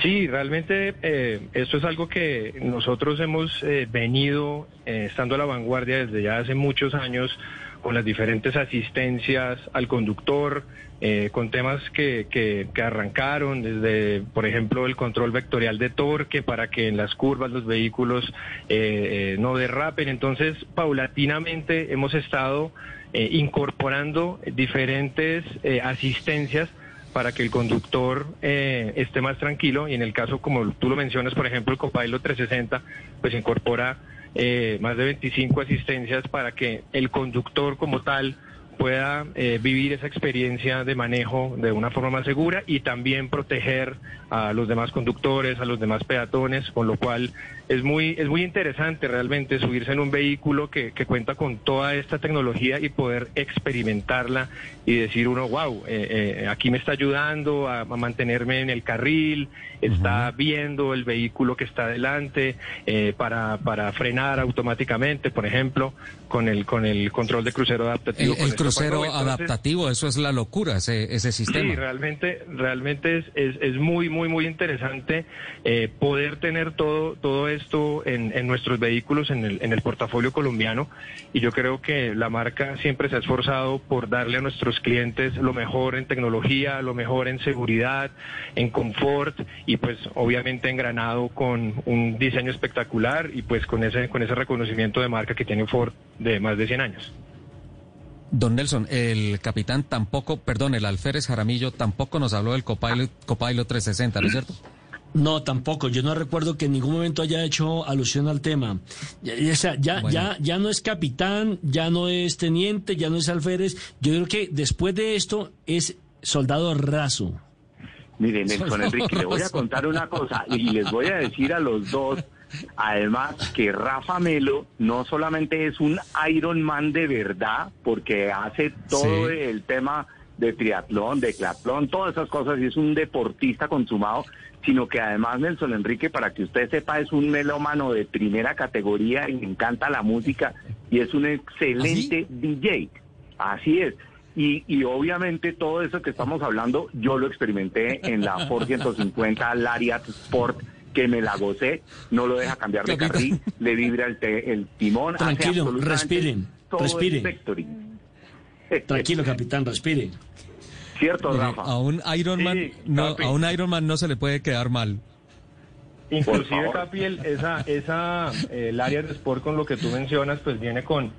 Sí, realmente eh, esto es algo que nosotros hemos eh, venido eh, estando a la vanguardia desde ya hace muchos años con las diferentes asistencias al conductor, eh, con temas que, que, que, arrancaron desde, por ejemplo, el control vectorial de torque para que en las curvas los vehículos no derrapen. Entonces, paulatinamente hemos estado incorporando diferentes asistencias para que el conductor eh, esté más tranquilo y en el caso como tú lo mencionas, por ejemplo, el Copilot 360, pues incorpora eh, más de 25 asistencias para que el conductor como tal pueda eh, vivir esa experiencia de manejo de una forma más segura y también proteger a los demás conductores, a los demás peatones, con lo cual es muy, es muy interesante realmente subirse en un vehículo que, que cuenta con toda esta tecnología y poder experimentarla y decir uno, wow, eh, eh, aquí me está ayudando a, a mantenerme en el carril, está viendo el vehículo que está adelante eh, para, para frenar automáticamente, por ejemplo, con el, con el control de crucero adaptativo. El, el esto crucero. Entonces, adaptativo, eso es la locura, ese, ese sistema. Sí, realmente, realmente es, es, es muy, muy, muy interesante eh, poder tener todo, todo esto en, en nuestros vehículos, en el, en el portafolio colombiano. Y yo creo que la marca siempre se ha esforzado por darle a nuestros clientes lo mejor en tecnología, lo mejor en seguridad, en confort y pues obviamente engranado con un diseño espectacular y pues con ese, con ese reconocimiento de marca que tiene Ford de más de 100 años. Don Nelson, el capitán tampoco, perdón, el alférez Jaramillo tampoco nos habló del Copilot, Copilot 360, ¿no es cierto? No, tampoco. Yo no recuerdo que en ningún momento haya hecho alusión al tema. Ya, ya, o sea, ya, Bueno. ya, ya no es capitán, ya no es teniente, ya no es alférez. Yo creo que después de esto es soldado raso. Miren, Nelson Enrique, le voy a contar una cosa y les voy a decir a los dos, además, que Rafa Melo no solamente es un Ironman de verdad, porque hace todo Sí. el tema de triatlón, de clatlón, todas esas cosas, y es un deportista consumado, sino que además Nelson Enrique, para que usted sepa, es un melómano de primera categoría y le encanta la música y es un excelente DJ. Así es. Y, y obviamente todo eso que estamos hablando, yo lo experimenté en la Ford 150 Lariat Sport, que me la gocé, no lo deja cambiar de carril, le vibra el, te- el timón. Tranquilo, respiren, respiren. Tranquilo, capitán, respire. Cierto, Mire, Rafa. a un Ironman, Sí, no, a un Ironman no se le puede quedar mal. Inclusive. Capi, el- esa, esa, eh, el área de sport con lo que tú mencionas, pues viene con,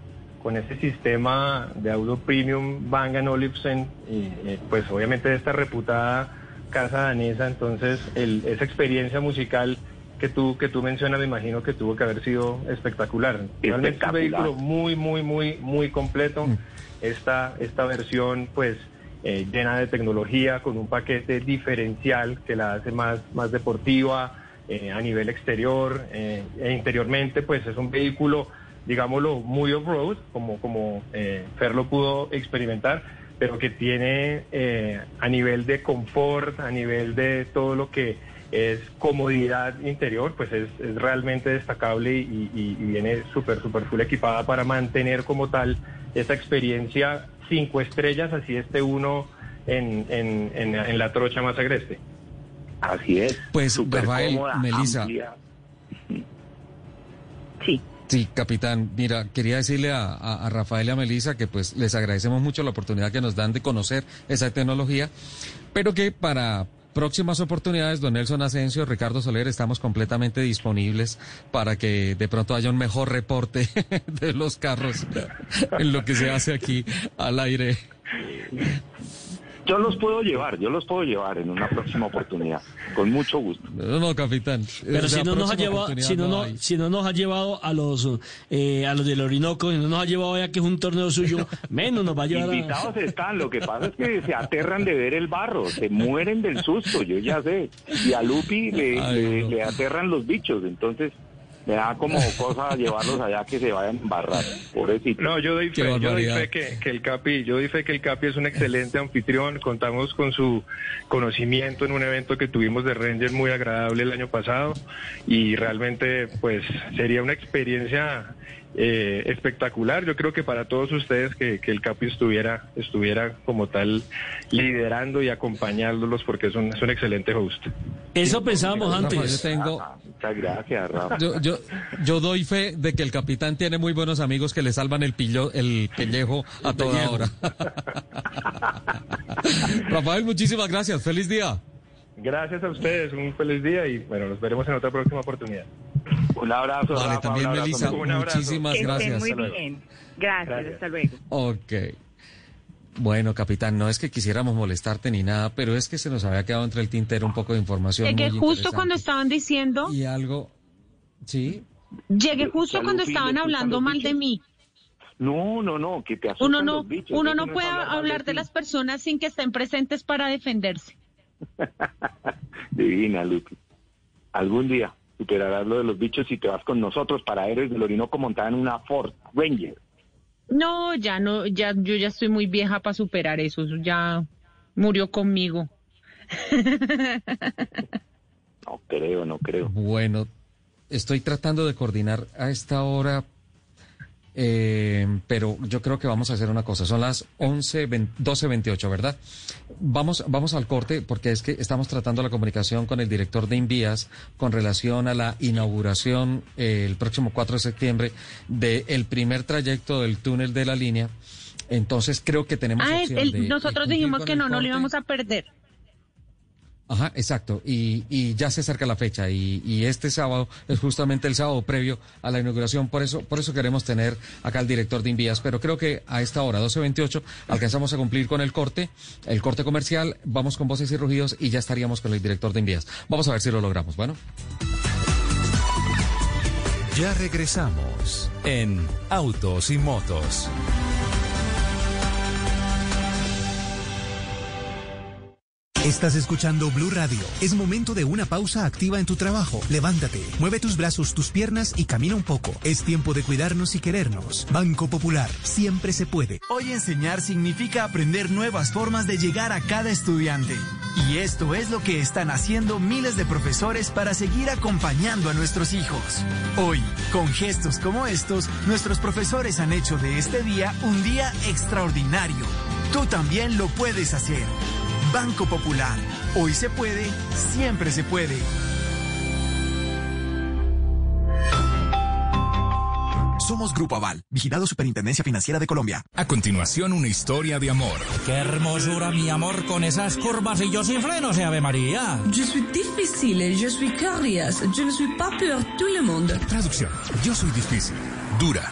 con ese sistema de audio premium Bang Olufsen y eh, pues obviamente de esta reputada casa danesa, entonces el- esa experiencia musical que tú, que tú mencionas, me imagino que tuvo que haber sido espectacular. Realmente es un vehículo muy, muy, muy, muy completo. Esta, esta versión, pues, eh, llena de tecnología, con un paquete diferencial que la hace más, más deportiva eh, a nivel exterior eh, e interiormente, pues es un vehículo, digámoslo, muy off-road, como, como eh, Fer lo pudo experimentar, pero que tiene eh, a nivel de confort, a nivel de todo lo que es comodidad interior, pues es, es realmente destacable y, y- y viene súper, súper full equipada para mantener como tal esa experiencia cinco estrellas, así esté uno en, en, en, en la trocha más agreste. Así es. Pues Súper Rafael, cómoda, Melissa. amplia. Sí. Capitán. Mira, quería decirle a, Rafael y a Melissa que pues les agradecemos mucho la oportunidad que nos dan de conocer esa tecnología, pero que para próximas oportunidades, don Nelson Asensio, Ricardo Soler, estamos completamente disponibles para que de pronto haya un mejor reporte <laughs> de los carros en lo que se hace aquí al aire. Yo los puedo llevar, yo los puedo llevar en una próxima oportunidad, con mucho gusto. No, no, capitán. Pero si no nos ha llevado, si no, no si no nos ha llevado a los eh, a los del Orinoco, si no nos ha llevado ya que es un torneo suyo, <laughs> menos nos va a llevar a... Invitados están, lo que pasa es que se aterran de ver el barro, se mueren del susto, yo ya sé. Y a Lupi le, le- le aterran los bichos, entonces me da como cosa <laughs> llevarlos allá que se vayan a embarrar, pobrecito. No, yo doy fe, yo doy fe que, que el Capi, yo doy fe que el Capi es un excelente anfitrión. Contamos con su conocimiento en un evento que tuvimos de Ranger muy agradable el año pasado y realmente, pues, sería una experiencia eh, espectacular. Yo creo que para todos ustedes que, que el Capi estuviera, estuviera como tal liderando y acompañándolos porque es un, es un excelente host. Eso pensábamos Rafa, antes. yo tengo, Muchas gracias, Rafa. yo, yo, yo doy fe de que el capitán tiene muy buenos amigos que le salvan el pillo, el pellejo a toda pellejo. hora. <laughs> Rafael, muchísimas gracias. Feliz día. Gracias a ustedes, un feliz día y bueno, nos veremos en otra próxima oportunidad. Un abrazo, Vale, Rafa, también un abrazo, Melissa, un abrazo. muchísimas que estén gracias. muy Hasta luego. bien. Gracias, hasta luego. Ok. Bueno, capitán, no es que quisiéramos molestarte ni nada, pero es que se nos había quedado entre el tintero un poco de información. Llegué muy justo cuando estaban diciendo, Y algo. Sí. llegué justo cuando estaban ¿le gustan hablando mal de mí. No, no, no, que te asustan Uno no, los bichos. uno no puede hablar de ti. las personas sin que estén presentes para defenderse. <laughs> Divina, Lupi. Algún día superarás lo de los bichos y te vas con nosotros para Héroes del Orinoco montada en una Ford Ranger. No, ya no, ya yo ya estoy muy vieja para superar eso, eso ya murió conmigo. <laughs> No creo, no creo. Bueno, estoy tratando de coordinar a esta hora, eh, pero yo creo que vamos a hacer una cosa. Son las 11, 12.28, ¿verdad? Vamos, vamos al corte porque es que estamos tratando la comunicación con el director de Invías con relación a la inauguración eh, el próximo 4 de septiembre del primer trayecto del túnel de la línea. Entonces creo que tenemos Ah, opción el- de- de nosotros dijimos que no, no lo íbamos a perder. Ajá, exacto. Y, y ya se acerca la fecha y, y este sábado es justamente el sábado previo a la inauguración. Por eso, por eso queremos tener acá al director de Invías. Pero creo que a esta hora, 12.28, alcanzamos a cumplir con el corte, el corte comercial. Vamos con voces y rugidos y ya estaríamos con el director de Invías. Vamos a ver si lo logramos. Bueno. Ya regresamos en Autos y Motos. Estás escuchando Blue Radio. Es momento de una pausa activa en tu trabajo. Levántate, mueve tus brazos, tus piernas y camina un poco. Es tiempo de cuidarnos y querernos. Banco Popular, siempre se puede. Hoy enseñar significa aprender nuevas formas de llegar a cada estudiante. Y esto es lo que están haciendo miles de profesores para seguir acompañando a nuestros hijos. Hoy, con gestos como estos, nuestros profesores han hecho de este día un día extraordinario. Tú también lo puedes hacer. Banco Popular. Hoy se puede, siempre se puede. Somos Grupo Aval, vigilado Superintendencia Financiera de Colombia. A continuación, una historia de amor. Qué hermosura, mi amor, con esas curvas y yo sin frenos, Ave María. Je suis difficile, je suis curious, je ne suis pas pour tout le monde. Traducción. Yo soy difícil, dura,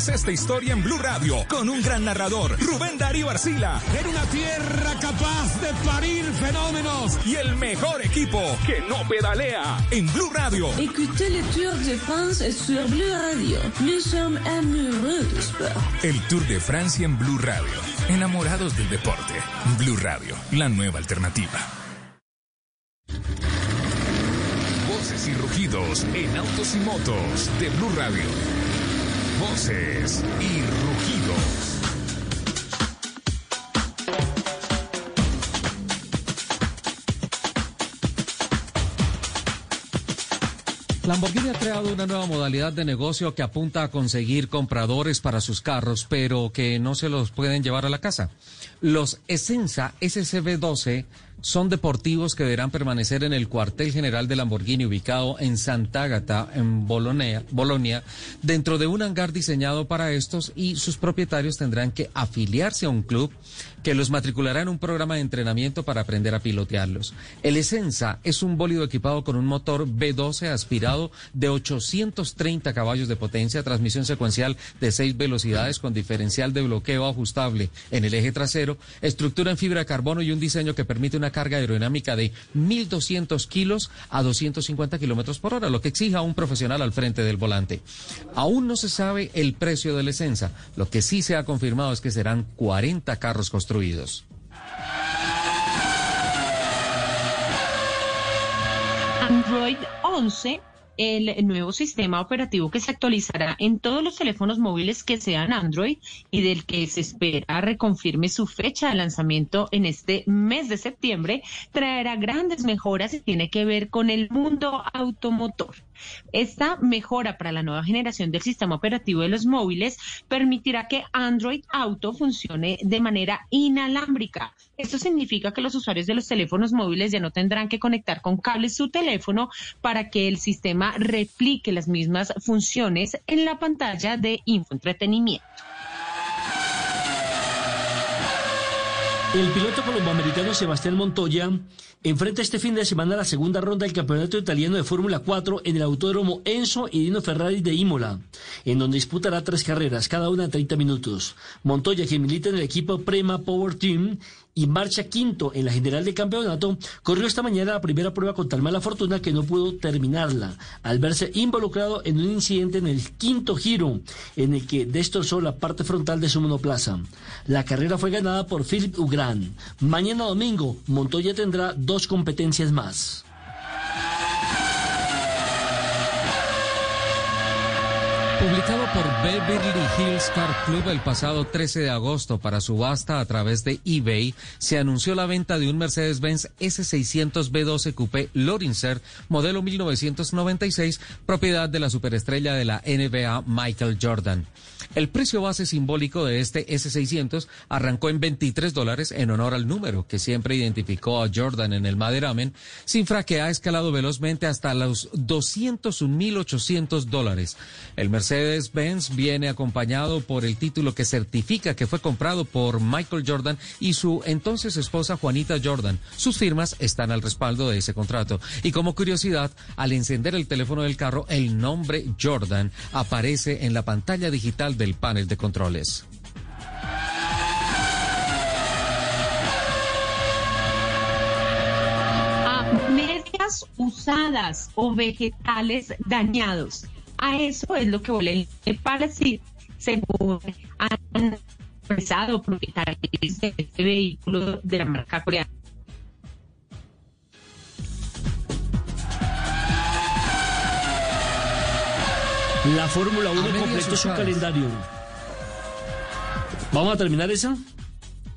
esta historia en Blue Radio con un gran narrador, Rubén Darío Arcila. En una tierra capaz de parir fenómenos. Y el mejor equipo que no pedalea en Blue Radio. Écoutez le Tour de France sur Blue Radio. Nous sommes amoureux du sport. El Tour de Francia en Blue Radio. Enamorados del deporte. Blue Radio, la nueva alternativa. Voces y rugidos en autos y motos de Blue Radio. Voces y rugidos. Lamborghini ha creado una nueva modalidad de negocio que apunta a conseguir compradores para sus carros, pero que no se los pueden llevar a la casa. Los Essenza SCB12 son deportivos que deberán permanecer en el cuartel general de Lamborghini ubicado en Santa Agata, en Bolonia, Bolonia, dentro de un hangar diseñado para estos y sus propietarios tendrán que afiliarse a un club que los matriculará en un programa de entrenamiento para aprender a pilotearlos. El Essenza es un bólido equipado con un motor B12 aspirado de 830 caballos de potencia, transmisión secuencial de 6 velocidades con diferencial de bloqueo ajustable en el eje trasero, estructura en fibra de carbono y un diseño que permite una carga aerodinámica de 1.200 kilos a 250 kilómetros por hora, lo que exige a un profesional al frente del volante. Aún no se sabe el precio del Essenza. Lo que sí se ha confirmado es que serán 40 carros construidos. Android 11, el nuevo sistema operativo que se actualizará en todos los teléfonos móviles que sean Android y del que se espera reconfirme su fecha de lanzamiento en este mes de septiembre, traerá grandes mejoras y tiene que ver con el mundo automotor. Esta mejora para la nueva generación del sistema operativo de los móviles permitirá que Android Auto funcione de manera inalámbrica. Esto significa que los usuarios de los teléfonos móviles ya no tendrán que conectar con cables su teléfono para que el sistema replique las mismas funciones en la pantalla de infoentretenimiento. El piloto colomboamericano Sebastián Montoya enfrenta este fin de semana la segunda ronda del Campeonato Italiano de Fórmula 4 en el Autódromo Enzo y Dino Ferrari de Imola, en donde disputará tres carreras, cada una de 30 minutos. Montoya, que milita en el equipo Prema Power Team, y marcha quinto en la general de campeonato, corrió esta mañana la primera prueba con tal mala fortuna que no pudo terminarla, al verse involucrado en un incidente en el quinto giro, en el que destrozó la parte frontal de su monoplaza. La carrera fue ganada por Philip Ugran. Mañana domingo, Montoya tendrá dos competencias más. Publicado por Beverly Hills Car Club el pasado 13 de agosto para subasta a través de eBay, se anunció la venta de un Mercedes-Benz S600 B12 Coupé Lorinser, modelo 1996, propiedad de la superestrella de la NBA Michael Jordan. El precio base simbólico de este S600 arrancó en 23 dólares en honor al número que siempre identificó a Jordan en el maderamen, cifra que ha escalado velozmente hasta los 201.800 dólares. El Mercedes-Benz viene acompañado por el título que certifica que fue comprado por Michael Jordan y su entonces esposa Juanita Jordan. Sus firmas están al respaldo de ese contrato. Y como curiosidad, al encender el teléfono del carro, el nombre Jordan aparece en la pantalla digital del panel de controles. A medias usadas o vegetales dañados. A eso es lo que le decir, según han expresado propietarios de este vehículo de la marca coreana. La Fórmula 1 completó su calendario. ¿Vamos a terminar esa?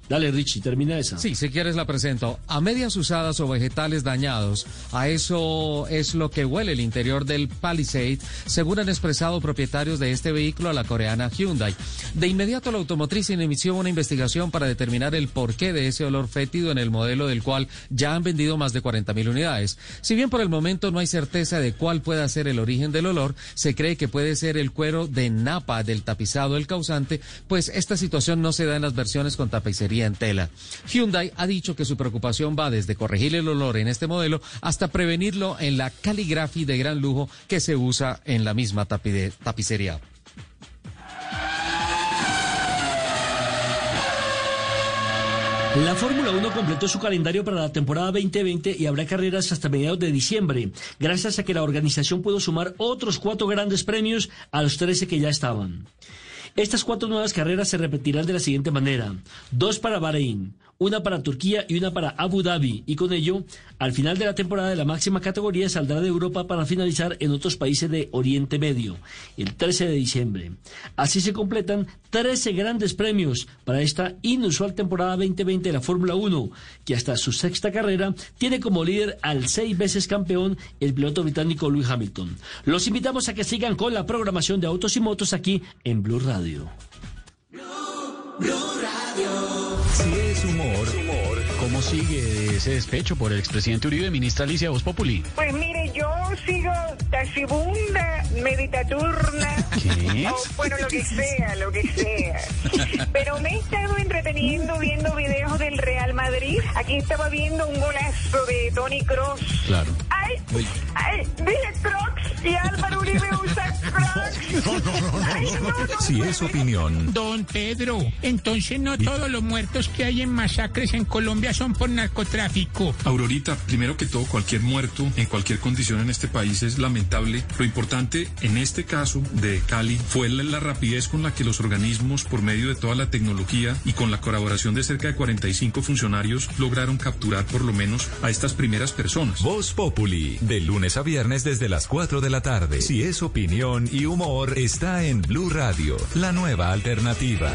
Dale, Richie, termina esa. Sí, si quieres la presento. A medias usadas o vegetales dañados, a eso es lo que huele el interior del Palisade, según han expresado propietarios de este vehículo a la coreana Hyundai. De inmediato la automotriz inició una investigación para determinar el porqué de ese olor fétido en el modelo del cual ya han vendido más de 40 mil unidades. Si bien por el momento no hay certeza de cuál pueda ser el origen del olor, se cree que puede ser el cuero de napa del tapizado el causante, pues esta situación no se da en las versiones con tapicería en tela. Hyundai ha dicho que su preocupación va desde corregir el olor en este modelo hasta prevenirlo en la caligrafía de gran lujo que se usa en la misma tapicería. La Fórmula 1 completó su calendario para la temporada 2020 y habrá carreras hasta mediados de diciembre, gracias a que la organización pudo sumar otros cuatro grandes premios a los 13 que ya estaban. Estas cuatro nuevas carreras se repetirán de la siguiente manera. Dos para Bahrein, una para Turquía y una para Abu Dhabi. Y con ello, al final de la temporada de la máxima categoría saldrá de Europa para finalizar en otros países de Oriente Medio, el 13 de diciembre. Así se completan 13 grandes premios para esta inusual temporada 2020 de la Fórmula 1, que hasta su sexta carrera tiene como líder al seis veces campeón el piloto británico Lewis Hamilton. Los invitamos a que sigan con la programación de autos y motos aquí en Blue Radio. Si es humor, ¿cómo sigue ese despecho por el expresidente Uribe, ministra Alicia Voz Populi? Pues mire, yo sigo tachibunda, meditaturna. <laughs> ¿Qué? O, bueno, lo que sea, lo que sea. Pero me he estado entreteniendo viendo videos del Real Madrid. Aquí estaba viendo un golazo de Tony Cross. Claro. ¡Ay! ¡Ay! Dije Crocs y Álvaro Uribe usa Crocs. <laughs> No, no, no, Ay, no, no, Si es opinión. Don Pedro, entonces no todos los muertos que hay en masacres en Colombia son por narcotráfico. Aurorita, primero que todo, cualquier muerto en cualquier condición en este país es lamentable. Lo importante en este caso de Cali fue la, la rapidez con la que los organismos, por medio de toda la tecnología y con la colaboración de cerca de 45 funcionarios, lograron capturar por lo menos a estas primeras personas. Voz Populi, de lunes a viernes desde las 4 de la tarde. Si es opinión y humor, está en Blue Radio, la nueva alternativa.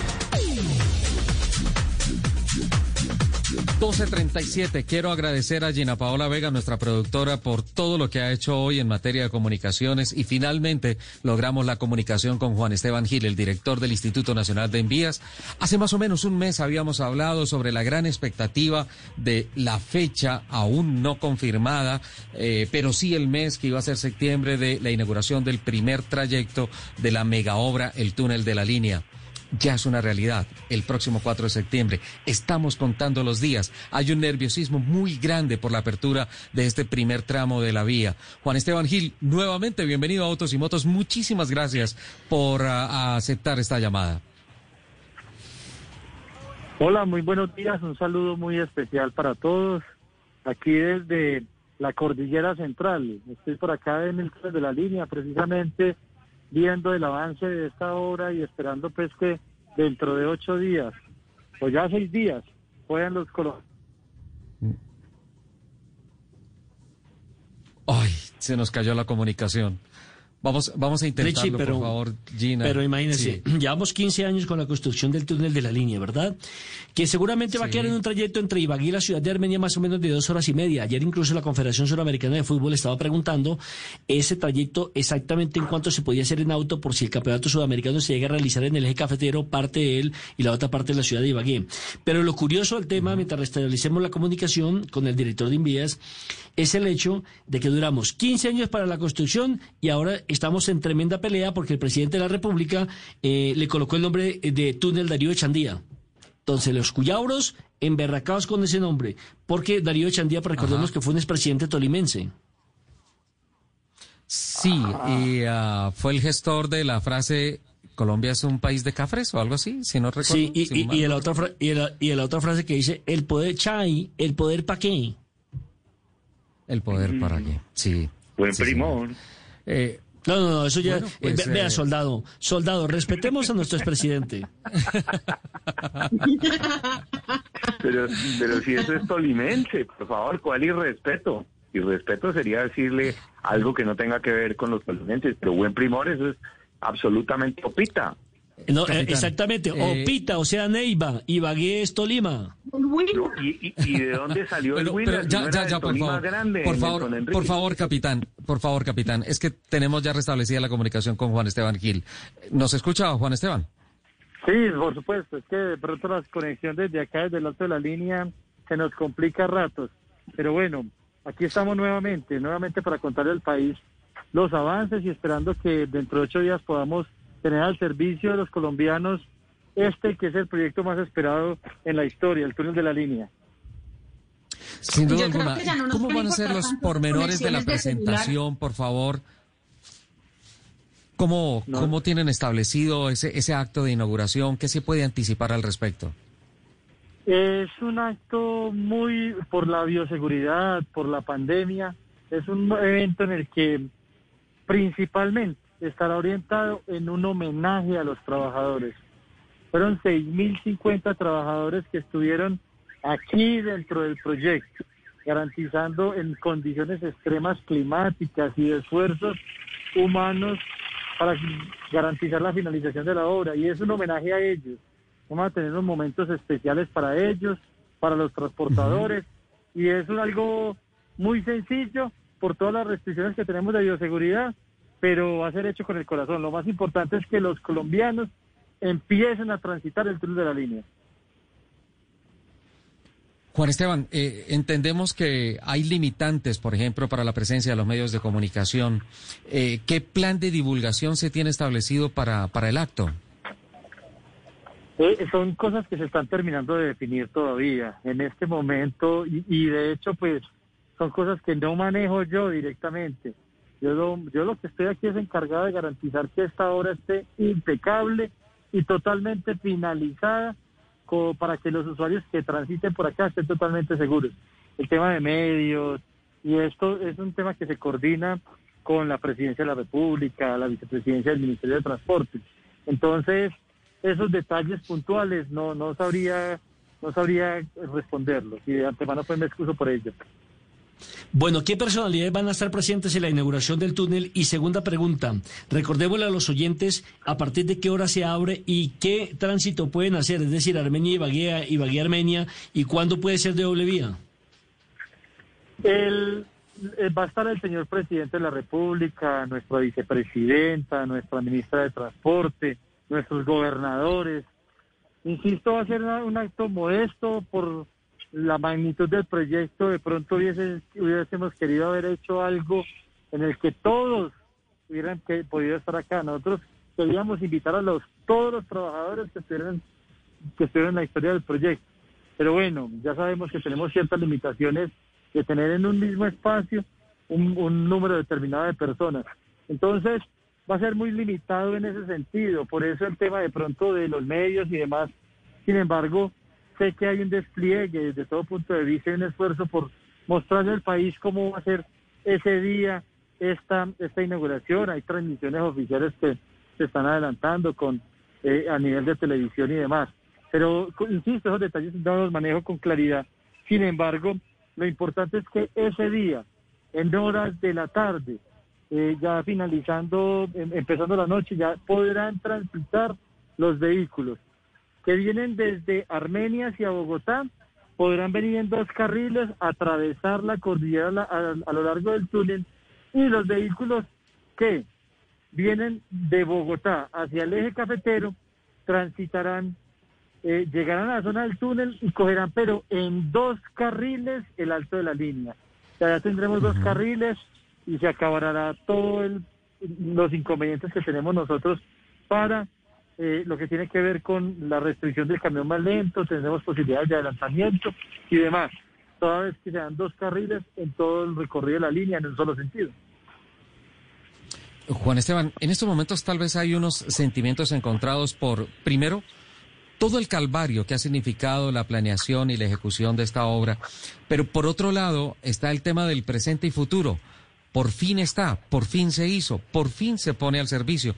1237. Quiero agradecer a Gina Paola Vega, nuestra productora, por todo lo que ha hecho hoy en materia de comunicaciones y finalmente logramos la comunicación con Juan Esteban Gil, el director del Instituto Nacional de Envías. Hace más o menos un mes habíamos hablado sobre la gran expectativa de la fecha aún no confirmada, eh, pero sí el mes que iba a ser septiembre de la inauguración del primer trayecto de la mega obra, el túnel de la línea ya es una realidad. El próximo 4 de septiembre estamos contando los días. Hay un nerviosismo muy grande por la apertura de este primer tramo de la vía. Juan Esteban Gil, nuevamente bienvenido a Autos y Motos. Muchísimas gracias por ah, aceptar esta llamada. Hola, muy buenos días. Un saludo muy especial para todos. Aquí desde la Cordillera Central. Estoy por acá en el de la línea, precisamente viendo el avance de esta obra y esperando pues que dentro de ocho días o ya seis días puedan los colombianos. Ay, se nos cayó la comunicación. Vamos, vamos a intentarlo, pero, por favor, Gina. Pero imagínese, <clears throat> llevamos 15 años con la construcción del túnel de la línea, ¿verdad? Que seguramente va a quedar en un trayecto entre Ibagué y la ciudad de Armenia más o menos de dos horas y media. Ayer incluso la Confederación Suramericana de Fútbol estaba preguntando ese trayecto exactamente en cuánto se podía hacer en auto por si el campeonato sudamericano se llega a realizar en el eje cafetero, parte de él y la otra parte de la ciudad de Ibagué. Pero lo curioso del tema, mientras restablecemos la comunicación con el director de Invías, es el hecho de que duramos 15 años para la construcción y ahora estamos en tremenda pelea porque el presidente de la República eh, le colocó el nombre de túnel Darío Echandía. Entonces, los cuyabros emberracados con ese nombre, porque Darío Echandía, pues, recordemos que fue un expresidente tolimense. Sí, y ah, fue el gestor de la frase Colombia es un país de cafres o algo así, si no recuerdo. Sí, y, y, y, la otra y, la, y la otra frase que dice, el poder chai, el poder pa' qué. El poder para qué, sí. Buen sí, primón. Eh, no, no, no, eso ya. Bueno, pues, eh, ve- vea, eh, soldado, soldado, respetemos a nuestro expresidente. <laughs> Pero, pero si eso es tolimense, por favor, ¿cuál irrespeto? Irrespeto sería decirle algo que no tenga que ver con los tolimenses, pero buen primor, eso es absolutamente opita. No, eh, exactamente. eh, Opita, o sea, Neiva, Ibagué es Tolima. ¿Y, y, y de dónde salió el winner? ya, no era ya, del ya, por Tolima favor. grande, por favor, por favor, capitán. Por favor, capitán. Es que tenemos ya restablecida la comunicación con Juan Esteban Gil. ¿Nos escucha, Juan Esteban? Sí, por supuesto, es que de pronto la conexión desde acá, desde el alto de la línea, se nos complica a ratos. Pero bueno, aquí estamos nuevamente, nuevamente para contarle al país los avances y esperando que dentro de ocho días podamos tener al servicio de los colombianos este que es el proyecto más esperado en la historia, el túnel de la línea. Sin duda alguna. no ¿Cómo van a ser los pormenores de la de presentación, por favor? ¿Cómo, ¿Cómo tienen establecido ese, ese acto de inauguración? ¿Qué se puede anticipar al respecto? Es un acto muy por la bioseguridad, por la pandemia. Es un evento en el que principalmente estará orientado en un homenaje a los trabajadores. Fueron 6.050 trabajadores que estuvieron aquí dentro del proyecto, garantizando en condiciones extremas climáticas y de esfuerzos humanos para garantizar la finalización de la obra. Y es un homenaje a ellos. Vamos a tener unos momentos especiales para ellos, para los transportadores, y es algo muy sencillo por todas las restricciones que tenemos de bioseguridad, pero va a ser hecho con el corazón. Lo más importante es que los colombianos empiecen a transitar el túnel de la línea. Juan Esteban, eh, entendemos que hay limitantes, por ejemplo, para la presencia de los medios de comunicación. Eh, ¿Qué plan de divulgación se tiene establecido para, para el acto? Eh, son cosas que se están terminando de definir todavía en este momento y, y de hecho pues son cosas que no manejo yo directamente. Yo lo, yo lo que estoy aquí es encargado de garantizar que esta obra esté impecable y totalmente finalizada para que los usuarios que transiten por acá estén totalmente seguros. El tema de medios y esto es un tema que se coordina con la Presidencia de la República, la Vicepresidencia del Ministerio de Transporte. Entonces, esos detalles puntuales no no sabría no sabría responderlos y de antemano pues me excuso por ello. Bueno, ¿qué personalidades van a estar presentes en la inauguración del túnel? Y segunda pregunta, recordémosle a los oyentes a partir de qué hora se abre y qué tránsito pueden hacer, es decir, Armenia y Ibagué, Ibagué Armenia, y cuándo puede ser de doble vía. El, eh, va a estar el señor presidente de la República, nuestra vicepresidenta, nuestra ministra de Transporte, nuestros gobernadores. Insisto, va a ser un acto modesto por la magnitud del proyecto. De pronto hubiésemos querido haber hecho algo en el que todos hubieran que, podido estar acá. Nosotros queríamos invitar a los todos los trabajadores que estuvieran, que estuvieran en la historia del proyecto. Pero bueno, ya sabemos que tenemos ciertas limitaciones de tener en un mismo espacio un, un número determinado de personas. Entonces, va a ser muy limitado en ese sentido. Por eso el tema de pronto de los medios y demás. Sin embargo, sé que hay un despliegue desde todo punto de vista y un esfuerzo por mostrarle al país cómo va a ser ese día esta, esta inauguración. Hay transmisiones oficiales que se están adelantando con eh, a nivel de televisión y demás. Pero, insisto, esos detalles no los manejo con claridad. Sin embargo, lo importante es que ese día, en horas de la tarde, eh, ya finalizando, em- empezando la noche, ya podrán transitar los vehículos que vienen desde Armenia hacia Bogotá, podrán venir en dos carriles, atravesar la cordillera a, lo largo del túnel y los vehículos que vienen de Bogotá hacia el eje cafetero transitarán, eh, llegarán a la zona del túnel y cogerán, pero en dos carriles, el alto de la línea. O sea, ya tendremos dos carriles y se acabará todo el, los inconvenientes que tenemos nosotros para eh, lo que tiene que ver con la restricción del camión más lento, tendremos posibilidades de adelantamiento y demás, toda vez que sean dos carriles en todo el recorrido de la línea en un solo sentido. Juan Esteban, en estos momentos tal vez hay unos sentimientos encontrados por, primero, todo el calvario que ha significado la planeación y la ejecución de esta obra, pero por otro lado está el tema del presente y futuro. Por fin está, por fin se hizo, por fin se pone al servicio.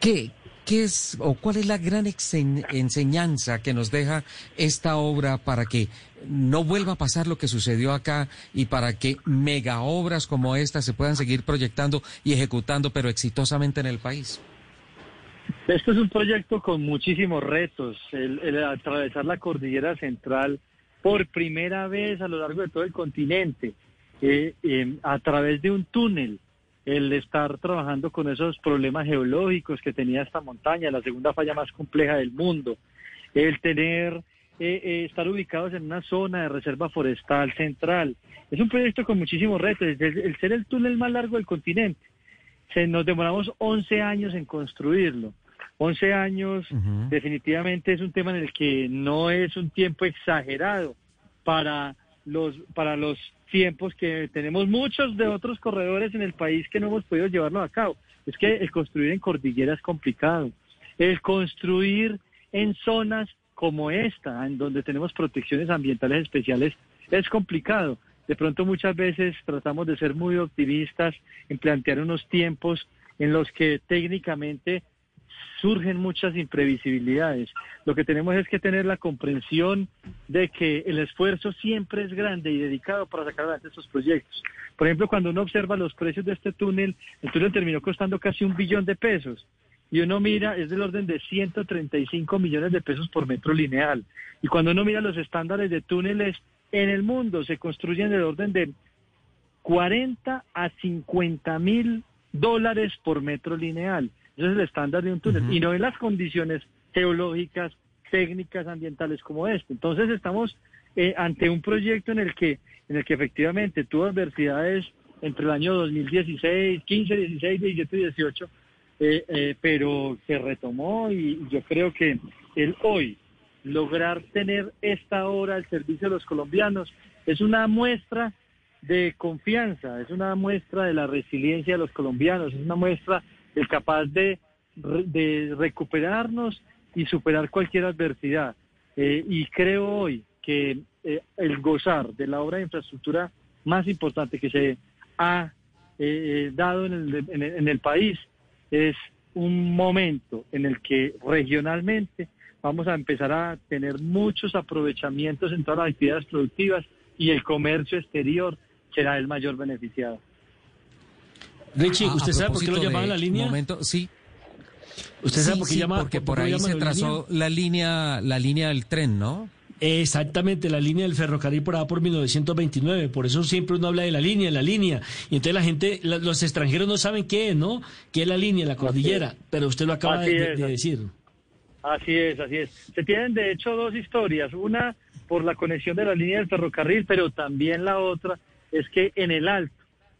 ¿Qué, qué es o cuál es la gran enseñanza que nos deja esta obra para que no vuelva a pasar lo que sucedió acá y para que mega obras como esta se puedan seguir proyectando y ejecutando, pero exitosamente en el país? Esto es un proyecto con muchísimos retos. El, el atravesar la cordillera central por primera vez a lo largo de todo el continente, eh, eh, a través de un túnel, el estar trabajando con esos problemas geológicos que tenía esta montaña, la segunda falla más compleja del mundo, el tener, eh, eh, estar ubicados en una zona de reserva forestal central. Es un proyecto con muchísimos retos, el, el ser el túnel más largo del continente. Se, nos demoramos 11 años en construirlo. 11 años definitivamente es un tema en el que no es un tiempo exagerado para los para los tiempos que tenemos muchos de otros corredores en el país que no hemos podido llevarlo a cabo. Es que el construir en cordillera es complicado. El construir en zonas como esta, en donde tenemos protecciones ambientales especiales, es complicado. De pronto muchas veces tratamos de ser muy optimistas en plantear unos tiempos en los que técnicamente surgen muchas imprevisibilidades. Lo que tenemos es que tener la comprensión de que el esfuerzo siempre es grande y dedicado para sacar adelante estos proyectos. Por ejemplo, cuando uno observa los precios de este túnel, el túnel terminó costando casi un billón de pesos. Y uno mira, es del orden de 135 millones de pesos por metro lineal. Y cuando uno mira los estándares de túneles en el mundo, se construyen del orden de 40 a 50 mil dólares por metro lineal. Ese es el estándar de un túnel. Y no en las condiciones geológicas, técnicas, ambientales como este. Entonces estamos eh, ante un proyecto en el que, en el que efectivamente tuvo adversidades entre el año 2016, 15, 16, 17 y 18, eh, eh, pero se retomó y yo creo que el hoy lograr tener esta obra al servicio de los colombianos es una muestra de confianza, es una muestra de la resiliencia de los colombianos, es una muestra de capaz de recuperarnos y superar cualquier adversidad. Eh, y creo hoy que eh, el gozar de la obra de infraestructura más importante que se ha eh, dado en el, en el- en el país es un momento en el que regionalmente vamos a empezar a tener muchos aprovechamientos en todas las actividades productivas y el comercio exterior será el mayor beneficiado. Richie, Ah, ¿usted a sabe por qué lo llamaban la línea? Momento, sí. ¿Usted sabe Sí, por qué sí, llama? Porque por ahí se la trazó la línea, la línea del tren, ¿no? Exactamente, la línea del ferrocarril por allá por 1929. Por eso siempre uno habla de la línea, la línea. Y entonces la gente, la- los extranjeros no saben qué es, ¿no? ¿Qué es la línea, la cordillera? Pero usted lo acaba de, es, de así- decir. Así es, así es. Se tienen de hecho dos historias. Una por la conexión de la línea del ferrocarril, pero también la otra es que en el alto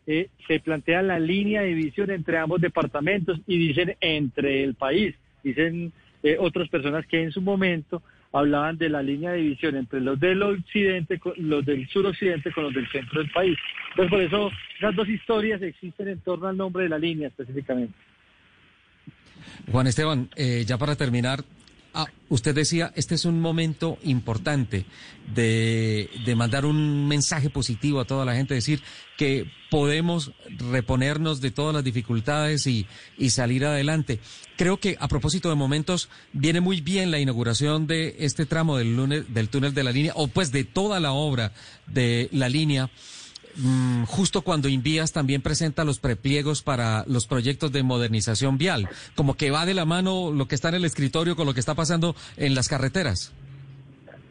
eh, se plantea la línea de división entre ambos departamentos y dicen entre el país. Dicen eh, otras personas que en su momento hablaban de la línea de división entre los del occidente, los del suroccidente con los del centro del país. Entonces por eso las dos historias existen en torno al nombre de la línea específicamente. Juan Esteban, eh, ya para terminar, ah, usted decía, este es un momento importante de, de mandar un mensaje positivo a toda la gente, decir que podemos reponernos de todas las dificultades y, y salir adelante. Creo que a propósito de momentos, viene muy bien la inauguración de este tramo del, lunes, del túnel de la línea, o pues de toda la obra de la línea. Mm, justo cuando Invías también presenta los prepliegos para los proyectos de modernización vial, como que va de la mano lo que está en el escritorio con lo que está pasando en las carreteras.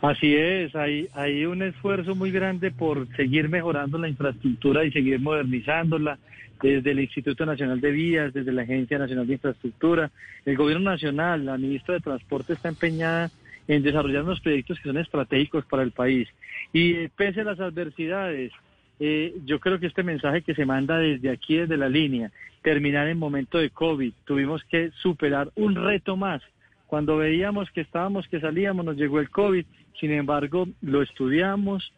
Así es, hay, hay un esfuerzo muy grande por seguir mejorando la infraestructura y seguir modernizándola desde el Instituto Nacional de Vías, desde la Agencia Nacional de Infraestructura. El Gobierno Nacional, la ministra de Transporte está empeñada en desarrollar unos proyectos que son estratégicos para el país. Y eh, pese a las adversidades, eh, yo creo que este mensaje que se manda desde aquí, desde la línea, terminar en momento de COVID, tuvimos que superar un reto más. Cuando veíamos que estábamos, que salíamos, nos llegó el COVID, sin embargo, lo estudiamos,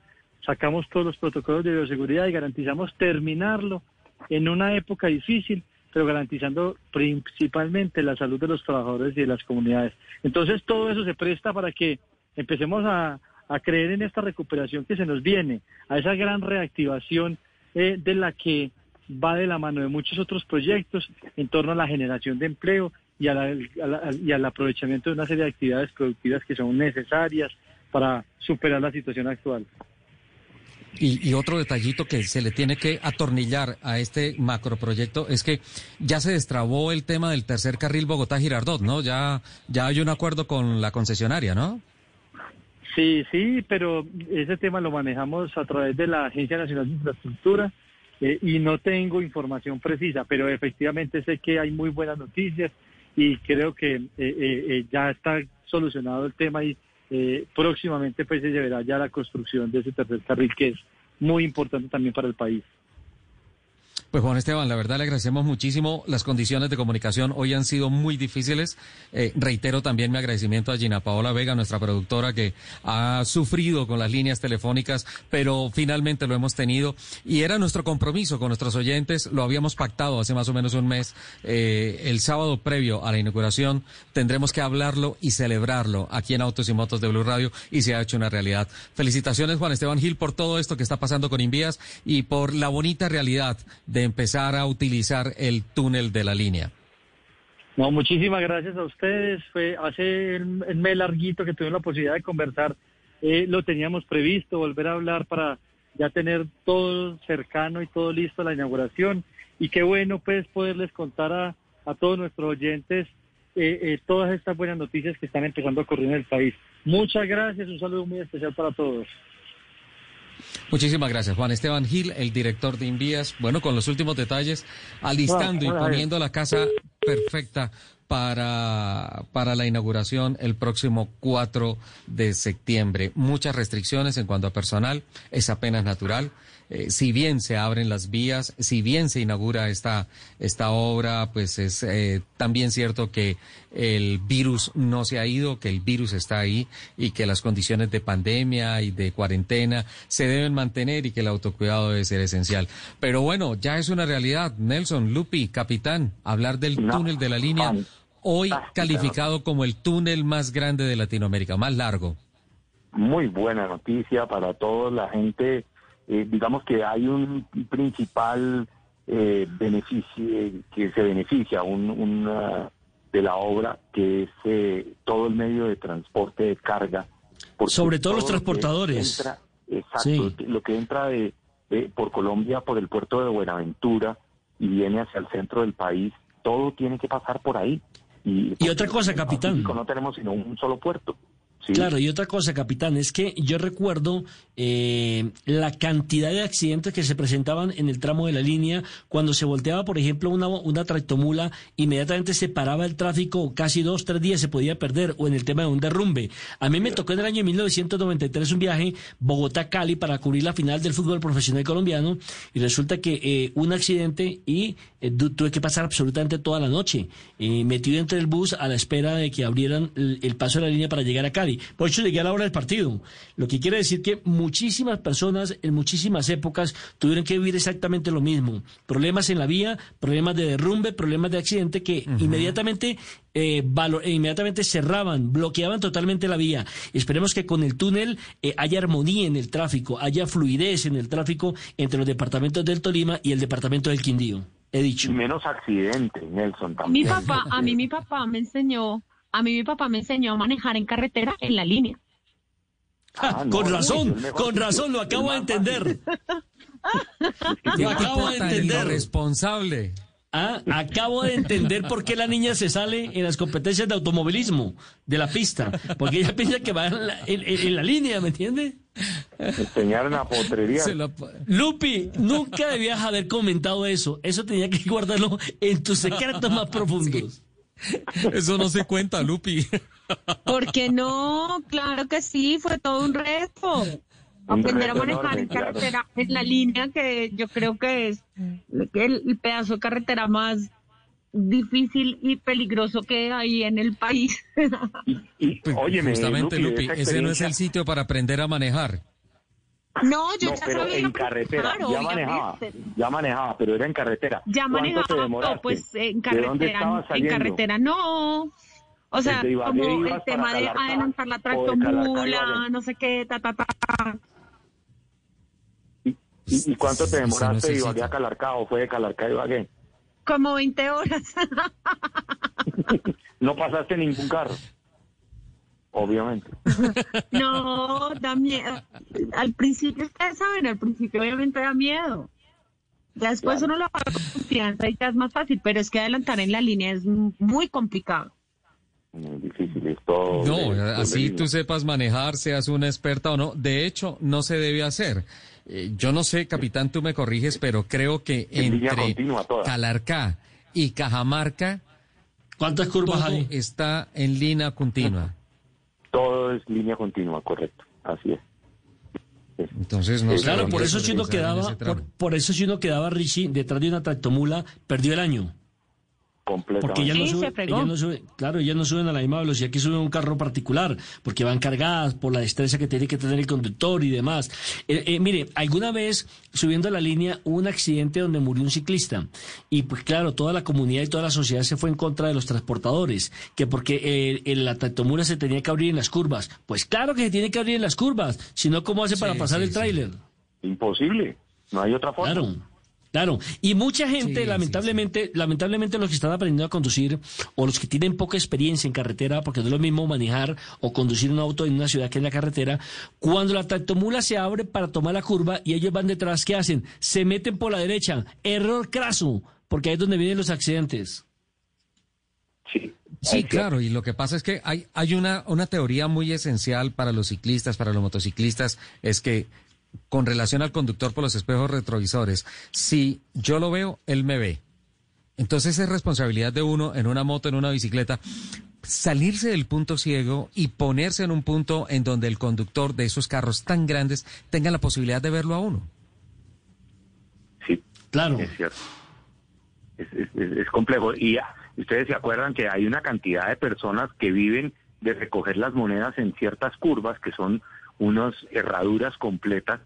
sacamos todos los protocolos de bioseguridad y garantizamos terminarlo en una época difícil, pero garantizando principalmente la salud de los trabajadores y de las comunidades. Entonces, todo eso se presta para que empecemos a, a creer en esta recuperación que se nos viene, a esa gran reactivación eh, de la que va de la mano de muchos otros proyectos en torno a la generación de empleo y, a la- a la- y al aprovechamiento de una serie de actividades productivas que son necesarias para superar la situación actual. Y, y otro detallito que se le tiene que atornillar a este macroproyecto es que ya se destrabó el tema del tercer carril Bogotá-Girardot, ¿no? Ya, ya hay un acuerdo con la concesionaria, ¿no? Sí, sí, pero ese tema lo manejamos a través de la Agencia Nacional de Infraestructura eh, y no tengo información precisa, pero efectivamente sé que hay muy buenas noticias y creo que eh, eh, eh, ya está solucionado el tema y próximamente pues se llevará ya la construcción de ese tercer carril que es muy importante también para el país. Pues Juan Esteban, la verdad le agradecemos muchísimo. Las condiciones de comunicación hoy han sido muy difíciles. Eh, reitero también mi agradecimiento a Gina Paola Vega, nuestra productora, que ha sufrido con las líneas telefónicas, pero finalmente lo hemos tenido. Y era nuestro compromiso con nuestros oyentes. Lo habíamos pactado hace más o menos un mes. Eh, el sábado previo a la inauguración tendremos que hablarlo y celebrarlo aquí en Autos y Motos de Blue Radio y se ha hecho una realidad. Felicitaciones Juan Esteban Gil por todo esto que está pasando con Invías y por la bonita realidad de empezar a utilizar el túnel de la línea. No, muchísimas gracias a ustedes. Fue hace el, mes larguito que tuvimos la posibilidad de conversar. eh, lo teníamos previsto, volver a hablar para ya tener todo cercano y todo listo a la inauguración. Y qué bueno pues poderles contar a, a todos nuestros oyentes eh, eh, todas estas buenas noticias que están empezando a ocurrir en el país. Muchas gracias, un saludo muy especial para todos. Muchísimas gracias, Juan Esteban Gil, el director de Invías. Bueno, con los últimos detalles, alistando y Bueno, poniendo la casa perfecta para, para la inauguración el próximo 4 de septiembre. Muchas restricciones en cuanto a personal, es apenas natural. Eh, si bien se abren las vías, si bien se inaugura esta, esta obra, pues es eh, también cierto que el virus no se ha ido, que el virus está ahí y que las condiciones de pandemia y de cuarentena se deben mantener y que el autocuidado debe ser esencial. Pero bueno, ya es una realidad. Nelson, Lupi, capitán, hablar del túnel de la línea, hoy calificado como el túnel más grande de Latinoamérica, más largo. muy buena noticia para toda la gente. Eh, digamos que hay un principal eh, beneficio que se beneficia un, una- de la obra, que es eh, todo el medio de transporte de carga. Sobre todo los transportadores. entra- exacto, Sí. lo que entra de, eh, por Colombia, por el puerto de Buenaventura y viene hacia el centro del país, todo tiene que pasar por ahí. Y, Y otra cosa, capitán. No tenemos sino un solo puerto. Sí. Claro, y otra cosa, capitán, es que yo recuerdo eh, la cantidad de accidentes que se presentaban en el tramo de la línea cuando se volteaba, por ejemplo, una, una tractomula, inmediatamente se paraba el tráfico, casi dos, tres días se podía perder, o en el tema de un derrumbe. A mí me tocó en el año 1993 un viaje Bogotá-Cali para cubrir la final del fútbol profesional colombiano, y resulta que eh, un accidente y eh, tu- tuve que pasar absolutamente toda la noche, eh, metido entre el bus a la espera de que abrieran el, el paso de la línea para llegar a Cali. Por eso llegué a la hora del partido. Lo que quiere decir que muchísimas personas en muchísimas épocas tuvieron que vivir exactamente lo mismo. Problemas en la vía, problemas de derrumbe, problemas de accidente que inmediatamente eh, valo- eh, inmediatamente cerraban, bloqueaban totalmente la vía. Esperemos que con el túnel eh, haya armonía en el tráfico, haya fluidez en el tráfico entre los departamentos del Tolima y el departamento del Quindío. He dicho. Y menos accidentes, Nelson, Mi también. papá, a mí mi papá me enseñó, a mí mi papá me enseñó a manejar en carretera en la línea. Ah, no, con razón, con razón, lo acabo de entender. <laughs> Lo acabo de entender. irresponsable. Ah, acabo de entender por qué la niña se sale en las competencias de automovilismo de la pista. Porque ella piensa que va en la, en- en- en la línea, ¿me entiende? Enseñar una potrería. Se la- Lupi, nunca debías haber comentado eso. Eso tenía que guardarlo en tus secretos más profundos. <laughs> Eso no se cuenta, Lupi. <laughs> Porque no, claro que sí, fue todo un reto. Aprender a manejar enorme, en claro. carretera, en la línea que yo creo que es el, pedazo de carretera más difícil y peligroso que hay en el país. Y, Pues, óyeme, Justamente, Lupi, ese no es el sitio para aprender a manejar. No, yo No, ya pero sabía en carretera, manejar, ya manejaba, obviamente. ya manejaba, pero era en carretera. Ya ¿Cuánto manejaba, te no, pues en ¿De dónde carretera, en carretera no. O sea, como el tema de adelantar la tractomula, no sé qué, ta, ta, ta. ¿Y, y cuánto te demoraste de Ibagué a Calarcá o fue de Calarcá a Ibagué? Como 20 horas. <laughs> <laughs> No pasaste ningún carro, obviamente. <laughs> No, da miedo. Al principio, ustedes saben, al principio obviamente da miedo. Ya después uno lo haga con confianza y ya es más fácil, pero es que adelantar en la línea es muy complicado. Muy difícil, es todo. No, de- así de- tú sepas manejar, seas una experta o no. De hecho, no se debe hacer. Eh, yo no sé, capitán, tú me corriges, pero creo que En entre. Calarcá y Cajamarca ¿Cuántas curvas todo hay? está en línea continua. Todo es línea continua, correcto. Así es. Entonces, no. Claro, por eso si uno quedaba, por, por eso si uno quedaba Richie detrás de una tractomula, perdió el año. Completamente. Porque ella no, Sí, sube, se fregó. ella no sube, claro, ellas no suben a la misma velocidad que sube un carro particular, porque van cargadas por la destreza que tiene que tener el conductor y demás. Eh, eh, mire, alguna vez subiendo la línea hubo un accidente donde murió un ciclista y pues claro, toda la comunidad y toda la sociedad se fue en contra de los transportadores, que porque eh, el- la tractomula se tenía que abrir en las curvas. Pues claro que se tiene que abrir en las curvas, si no, ¿cómo hace para Sí, pasar sí, el sí. tráiler? Imposible. No hay otra forma. Claro. Claro, y mucha gente, Sí, lamentablemente, lamentablemente los que están aprendiendo a conducir o los que tienen poca experiencia en carretera, porque no es lo mismo manejar o conducir un auto en una ciudad que en la carretera, cuando la tractomula se abre para tomar la curva y ellos van detrás, ¿qué hacen? Se meten por la derecha, error craso, porque ahí es donde vienen los accidentes. Sí. Sí, claro, y lo que pasa es que hay, hay una, una teoría muy esencial para los ciclistas, para los motociclistas, es que con relación al conductor por los espejos retrovisores, si yo lo veo, él me ve. Entonces es responsabilidad de uno en una moto, en una bicicleta, salirse del punto ciego y ponerse en un punto en donde el conductor de esos carros tan grandes tenga la posibilidad de verlo a uno. Sí, Claro. es cierto. Es, es- complejo. Y ah, ustedes se acuerdan que hay una cantidad de personas que viven de recoger las monedas en ciertas curvas, que son unas herraduras completas,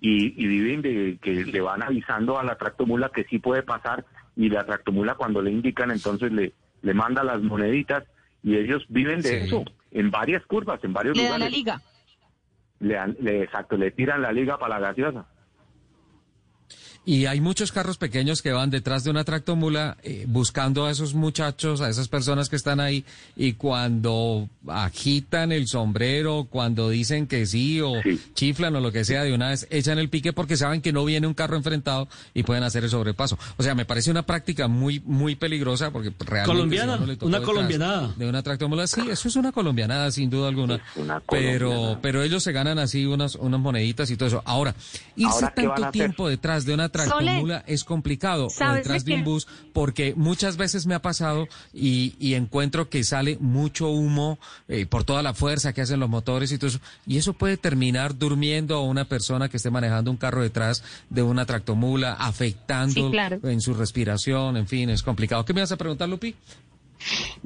y, y viven de que le van avisando a la tractomula que sí puede pasar, y la tractomula cuando le indican, entonces le, le manda las moneditas, y ellos viven de Sí. eso, en varias curvas, en varios Le da lugares. la liga. Le dan- le- exacto, le tiran la liga para la gaseosa. Y hay muchos carros pequeños que van detrás de una tractomula eh, buscando a esos muchachos, a esas personas que están ahí, y cuando agitan el sombrero, cuando dicen que sí o chiflan o lo que sea, de una vez echan el pique porque saben que no viene un carro enfrentado y pueden hacer el sobrepaso. O sea, me parece una práctica muy, muy peligrosa porque realmente... Colombiana, si una colombianada. De una tractomula, sí, eso es una colombianada sin duda alguna. Pero, pero ellos se ganan así unas, unas moneditas y todo eso. Ahora, irse Ahora, ¿qué van a tanto tiempo detrás de una tractomula es complicado o ¿sabes detrás de de un bus porque muchas veces me ha pasado y, y encuentro que sale mucho humo eh, por toda la fuerza que hacen los motores y todo eso. Y eso puede terminar durmiendo a una persona que esté manejando un carro detrás de una tractomula, afectando Sí, claro. en su respiración, en fin, es complicado. ¿Qué me vas a preguntar, Lupi?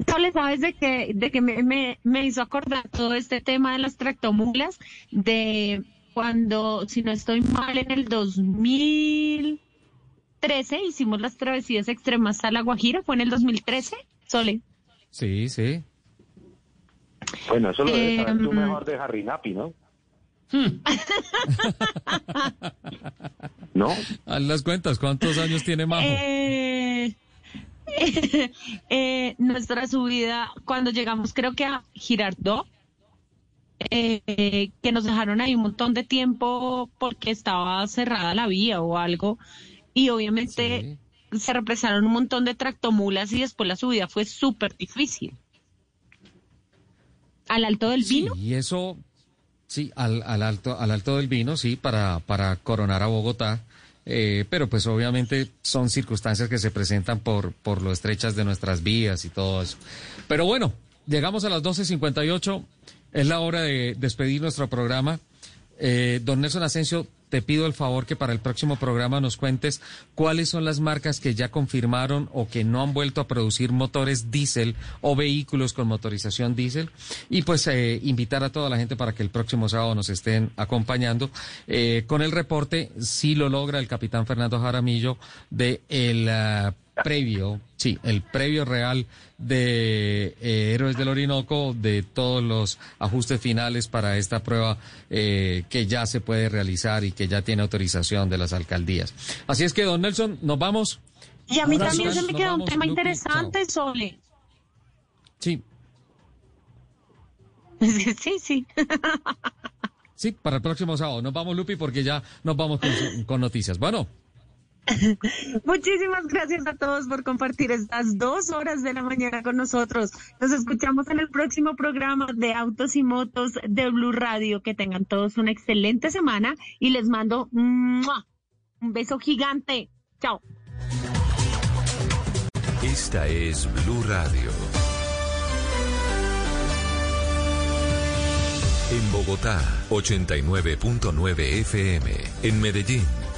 Sole, ¿sabes de que de que me, me, me hizo acordar todo este tema de las tractomulas? De cuando, si no estoy mal, en el 2013 hicimos las travesías extremas a La Guajira, ¿fue en el 2013? Sole. Sí, sí. Bueno, eso lo debes saber tú Em, mejor de Harry Napi, ¿no? <laughs> ¿No? Haz las cuentas, ¿cuántos años tiene Majo? Eh, <laughs> eh, nuestra subida, cuando llegamos creo que a Girardot, eh, que nos dejaron ahí un montón de tiempo porque estaba cerrada la vía o algo, y obviamente se represaron un montón de tractomulas y después la subida fue súper difícil. Al Alto del Vino. Y eso, sí, al, al alto, al alto del vino, sí, para, para coronar a Bogotá. Eh, pero pues obviamente son circunstancias que se presentan por, por lo estrechas de nuestras vías y todo eso. Pero bueno, llegamos a las 12.58, es la hora de despedir nuestro programa. Eh, don Nelson Asensio, te pido el favor que para el próximo programa nos cuentes cuáles son las marcas que ya confirmaron o que no han vuelto a producir motores diésel o vehículos con motorización diésel y pues eh, invitar a toda la gente para que el próximo sábado nos estén acompañando eh, con el reporte si lo logra el capitán Fernando Jaramillo de el ah, previo, sí, el previo real de eh, Héroes del Orinoco, de todos los ajustes finales para esta prueba eh, que ya se puede realizar y que ya tiene autorización de las alcaldías. Así es que, don Nelson, nos vamos. Y a mí también se me queda un tema Lupi. interesante, Sole. Sí, <laughs> sí, sí. <laughs> sí, para el próximo sábado. Nos vamos, Lupi, porque ya nos vamos con, con noticias. Bueno. <laughs> Muchísimas gracias a todos por compartir estas dos horas de la mañana con nosotros. Nos escuchamos en el próximo programa de Autos y Motos de Blue Radio. Que tengan todos una excelente semana y les mando un beso gigante. Chao. Esta es Blue Radio. En Bogotá, 89.9 FM. En Medellín,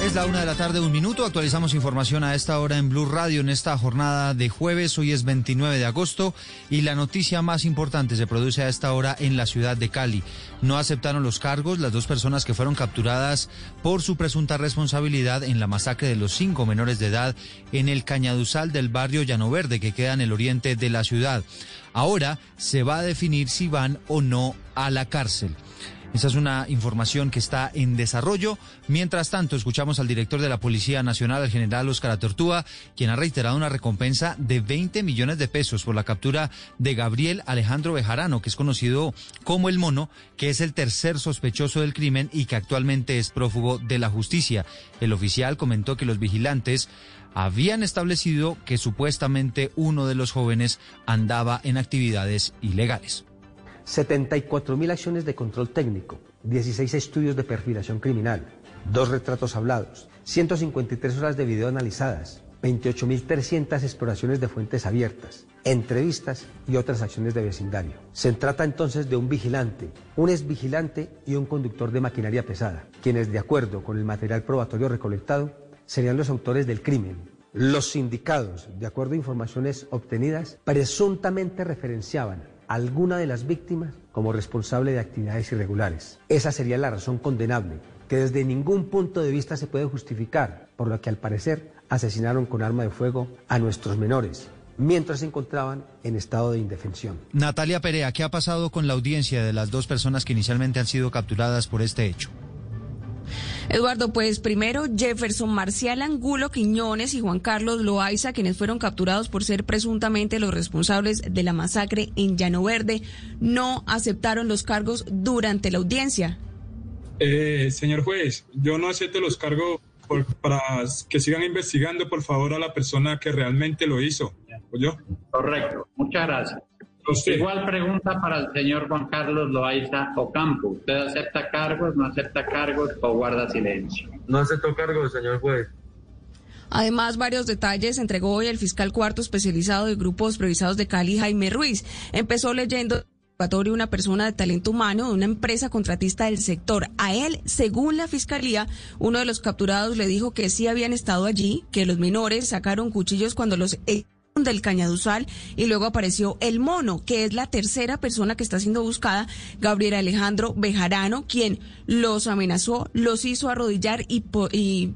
Es la una de la tarde, un minuto. Actualizamos información a esta hora en Blue Radio en esta jornada de jueves. Hoy es 29 de agosto y la noticia más importante se produce a esta hora en la ciudad de Cali. No aceptaron los cargos las dos personas que fueron capturadas por su presunta responsabilidad en la masacre de los cinco menores de edad en el Cañaduzal del barrio Llano Verde que queda en el oriente de la ciudad. Ahora se va a definir si van o no a la cárcel. Esa es una información que está en desarrollo. Mientras tanto, escuchamos al director de la Policía Nacional, el general Oscar Atortúa, quien ha reiterado una recompensa de 20 millones de pesos por la captura de Gabriel Alejandro Bejarano, que es conocido como el Mono, que es el tercer sospechoso del crimen y que actualmente es prófugo de la justicia. El oficial comentó que los vigilantes habían establecido que supuestamente uno de los jóvenes andaba en actividades ilegales. 74 mil acciones de control técnico, 16 estudios de perfilación criminal, dos retratos hablados, 153 horas de video analizadas, 28.300 exploraciones de fuentes abiertas, entrevistas y otras acciones de vecindario. Se trata entonces de un vigilante, un exvigilante y un conductor de maquinaria pesada, quienes de acuerdo con el material probatorio recolectado serían los autores del crimen. Los sindicados, de acuerdo a informaciones obtenidas, presuntamente referenciaban alguna de las víctimas como responsable de actividades irregulares. Esa sería la razón condenable, que desde ningún punto de vista se puede justificar, por lo que al parecer asesinaron con arma de fuego a nuestros menores, mientras se encontraban en estado de indefensión. Natalia Perea, ¿qué ha pasado con la audiencia de las dos personas que inicialmente han sido capturadas por este hecho? Eduardo, pues primero Jefferson Marcial Angulo Quiñones y Juan Carlos Loaiza, quienes fueron capturados por ser presuntamente los responsables de la masacre en Llano Verde, no aceptaron los cargos durante la audiencia. Eh, señor juez, yo no acepto los cargos para que sigan investigando, por favor, a la persona que realmente lo hizo. ¿Yo? Correcto. Muchas gracias. Igual pregunta para el señor Juan Carlos Loaiza Ocampo. ¿Usted acepta cargos, no acepta cargos o guarda silencio? No acepto cargos, señor juez. Además, varios detalles entregó hoy el fiscal cuarto especializado de grupos previsados de Cali, Jaime Ruiz. Empezó leyendo una persona de talento humano de una empresa contratista del sector. A él, según la fiscalía, uno de los capturados le dijo que sí habían estado allí, que los menores sacaron cuchillos cuando los del Cañaduzal y luego apareció el mono, que es la tercera persona que está siendo buscada, Gabriel Alejandro Bejarano, quien los amenazó, los hizo arrodillar y,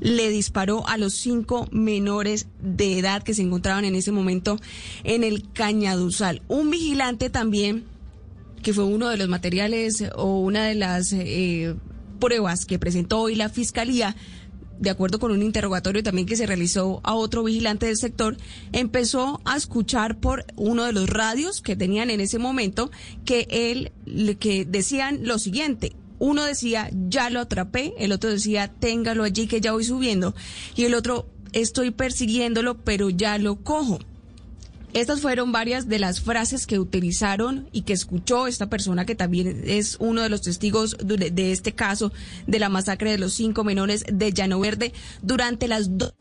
le disparó a los cinco menores de edad que se encontraban en ese momento en el Cañaduzal. Un vigilante también, que fue uno de los materiales o una de las eh, pruebas que presentó hoy la Fiscalía, de acuerdo con un interrogatorio también que se realizó a otro vigilante del sector, empezó a escuchar por uno de los radios que tenían en ese momento que él que decían lo siguiente, uno decía, ya lo atrapé, el otro decía, téngalo allí que ya voy subiendo, y el otro, estoy persiguiéndolo, pero ya lo cojo. Estas fueron varias de las frases que utilizaron y que escuchó esta persona que también es uno de los testigos de este caso de la masacre de los cinco menores de Llano Verde durante las 2.30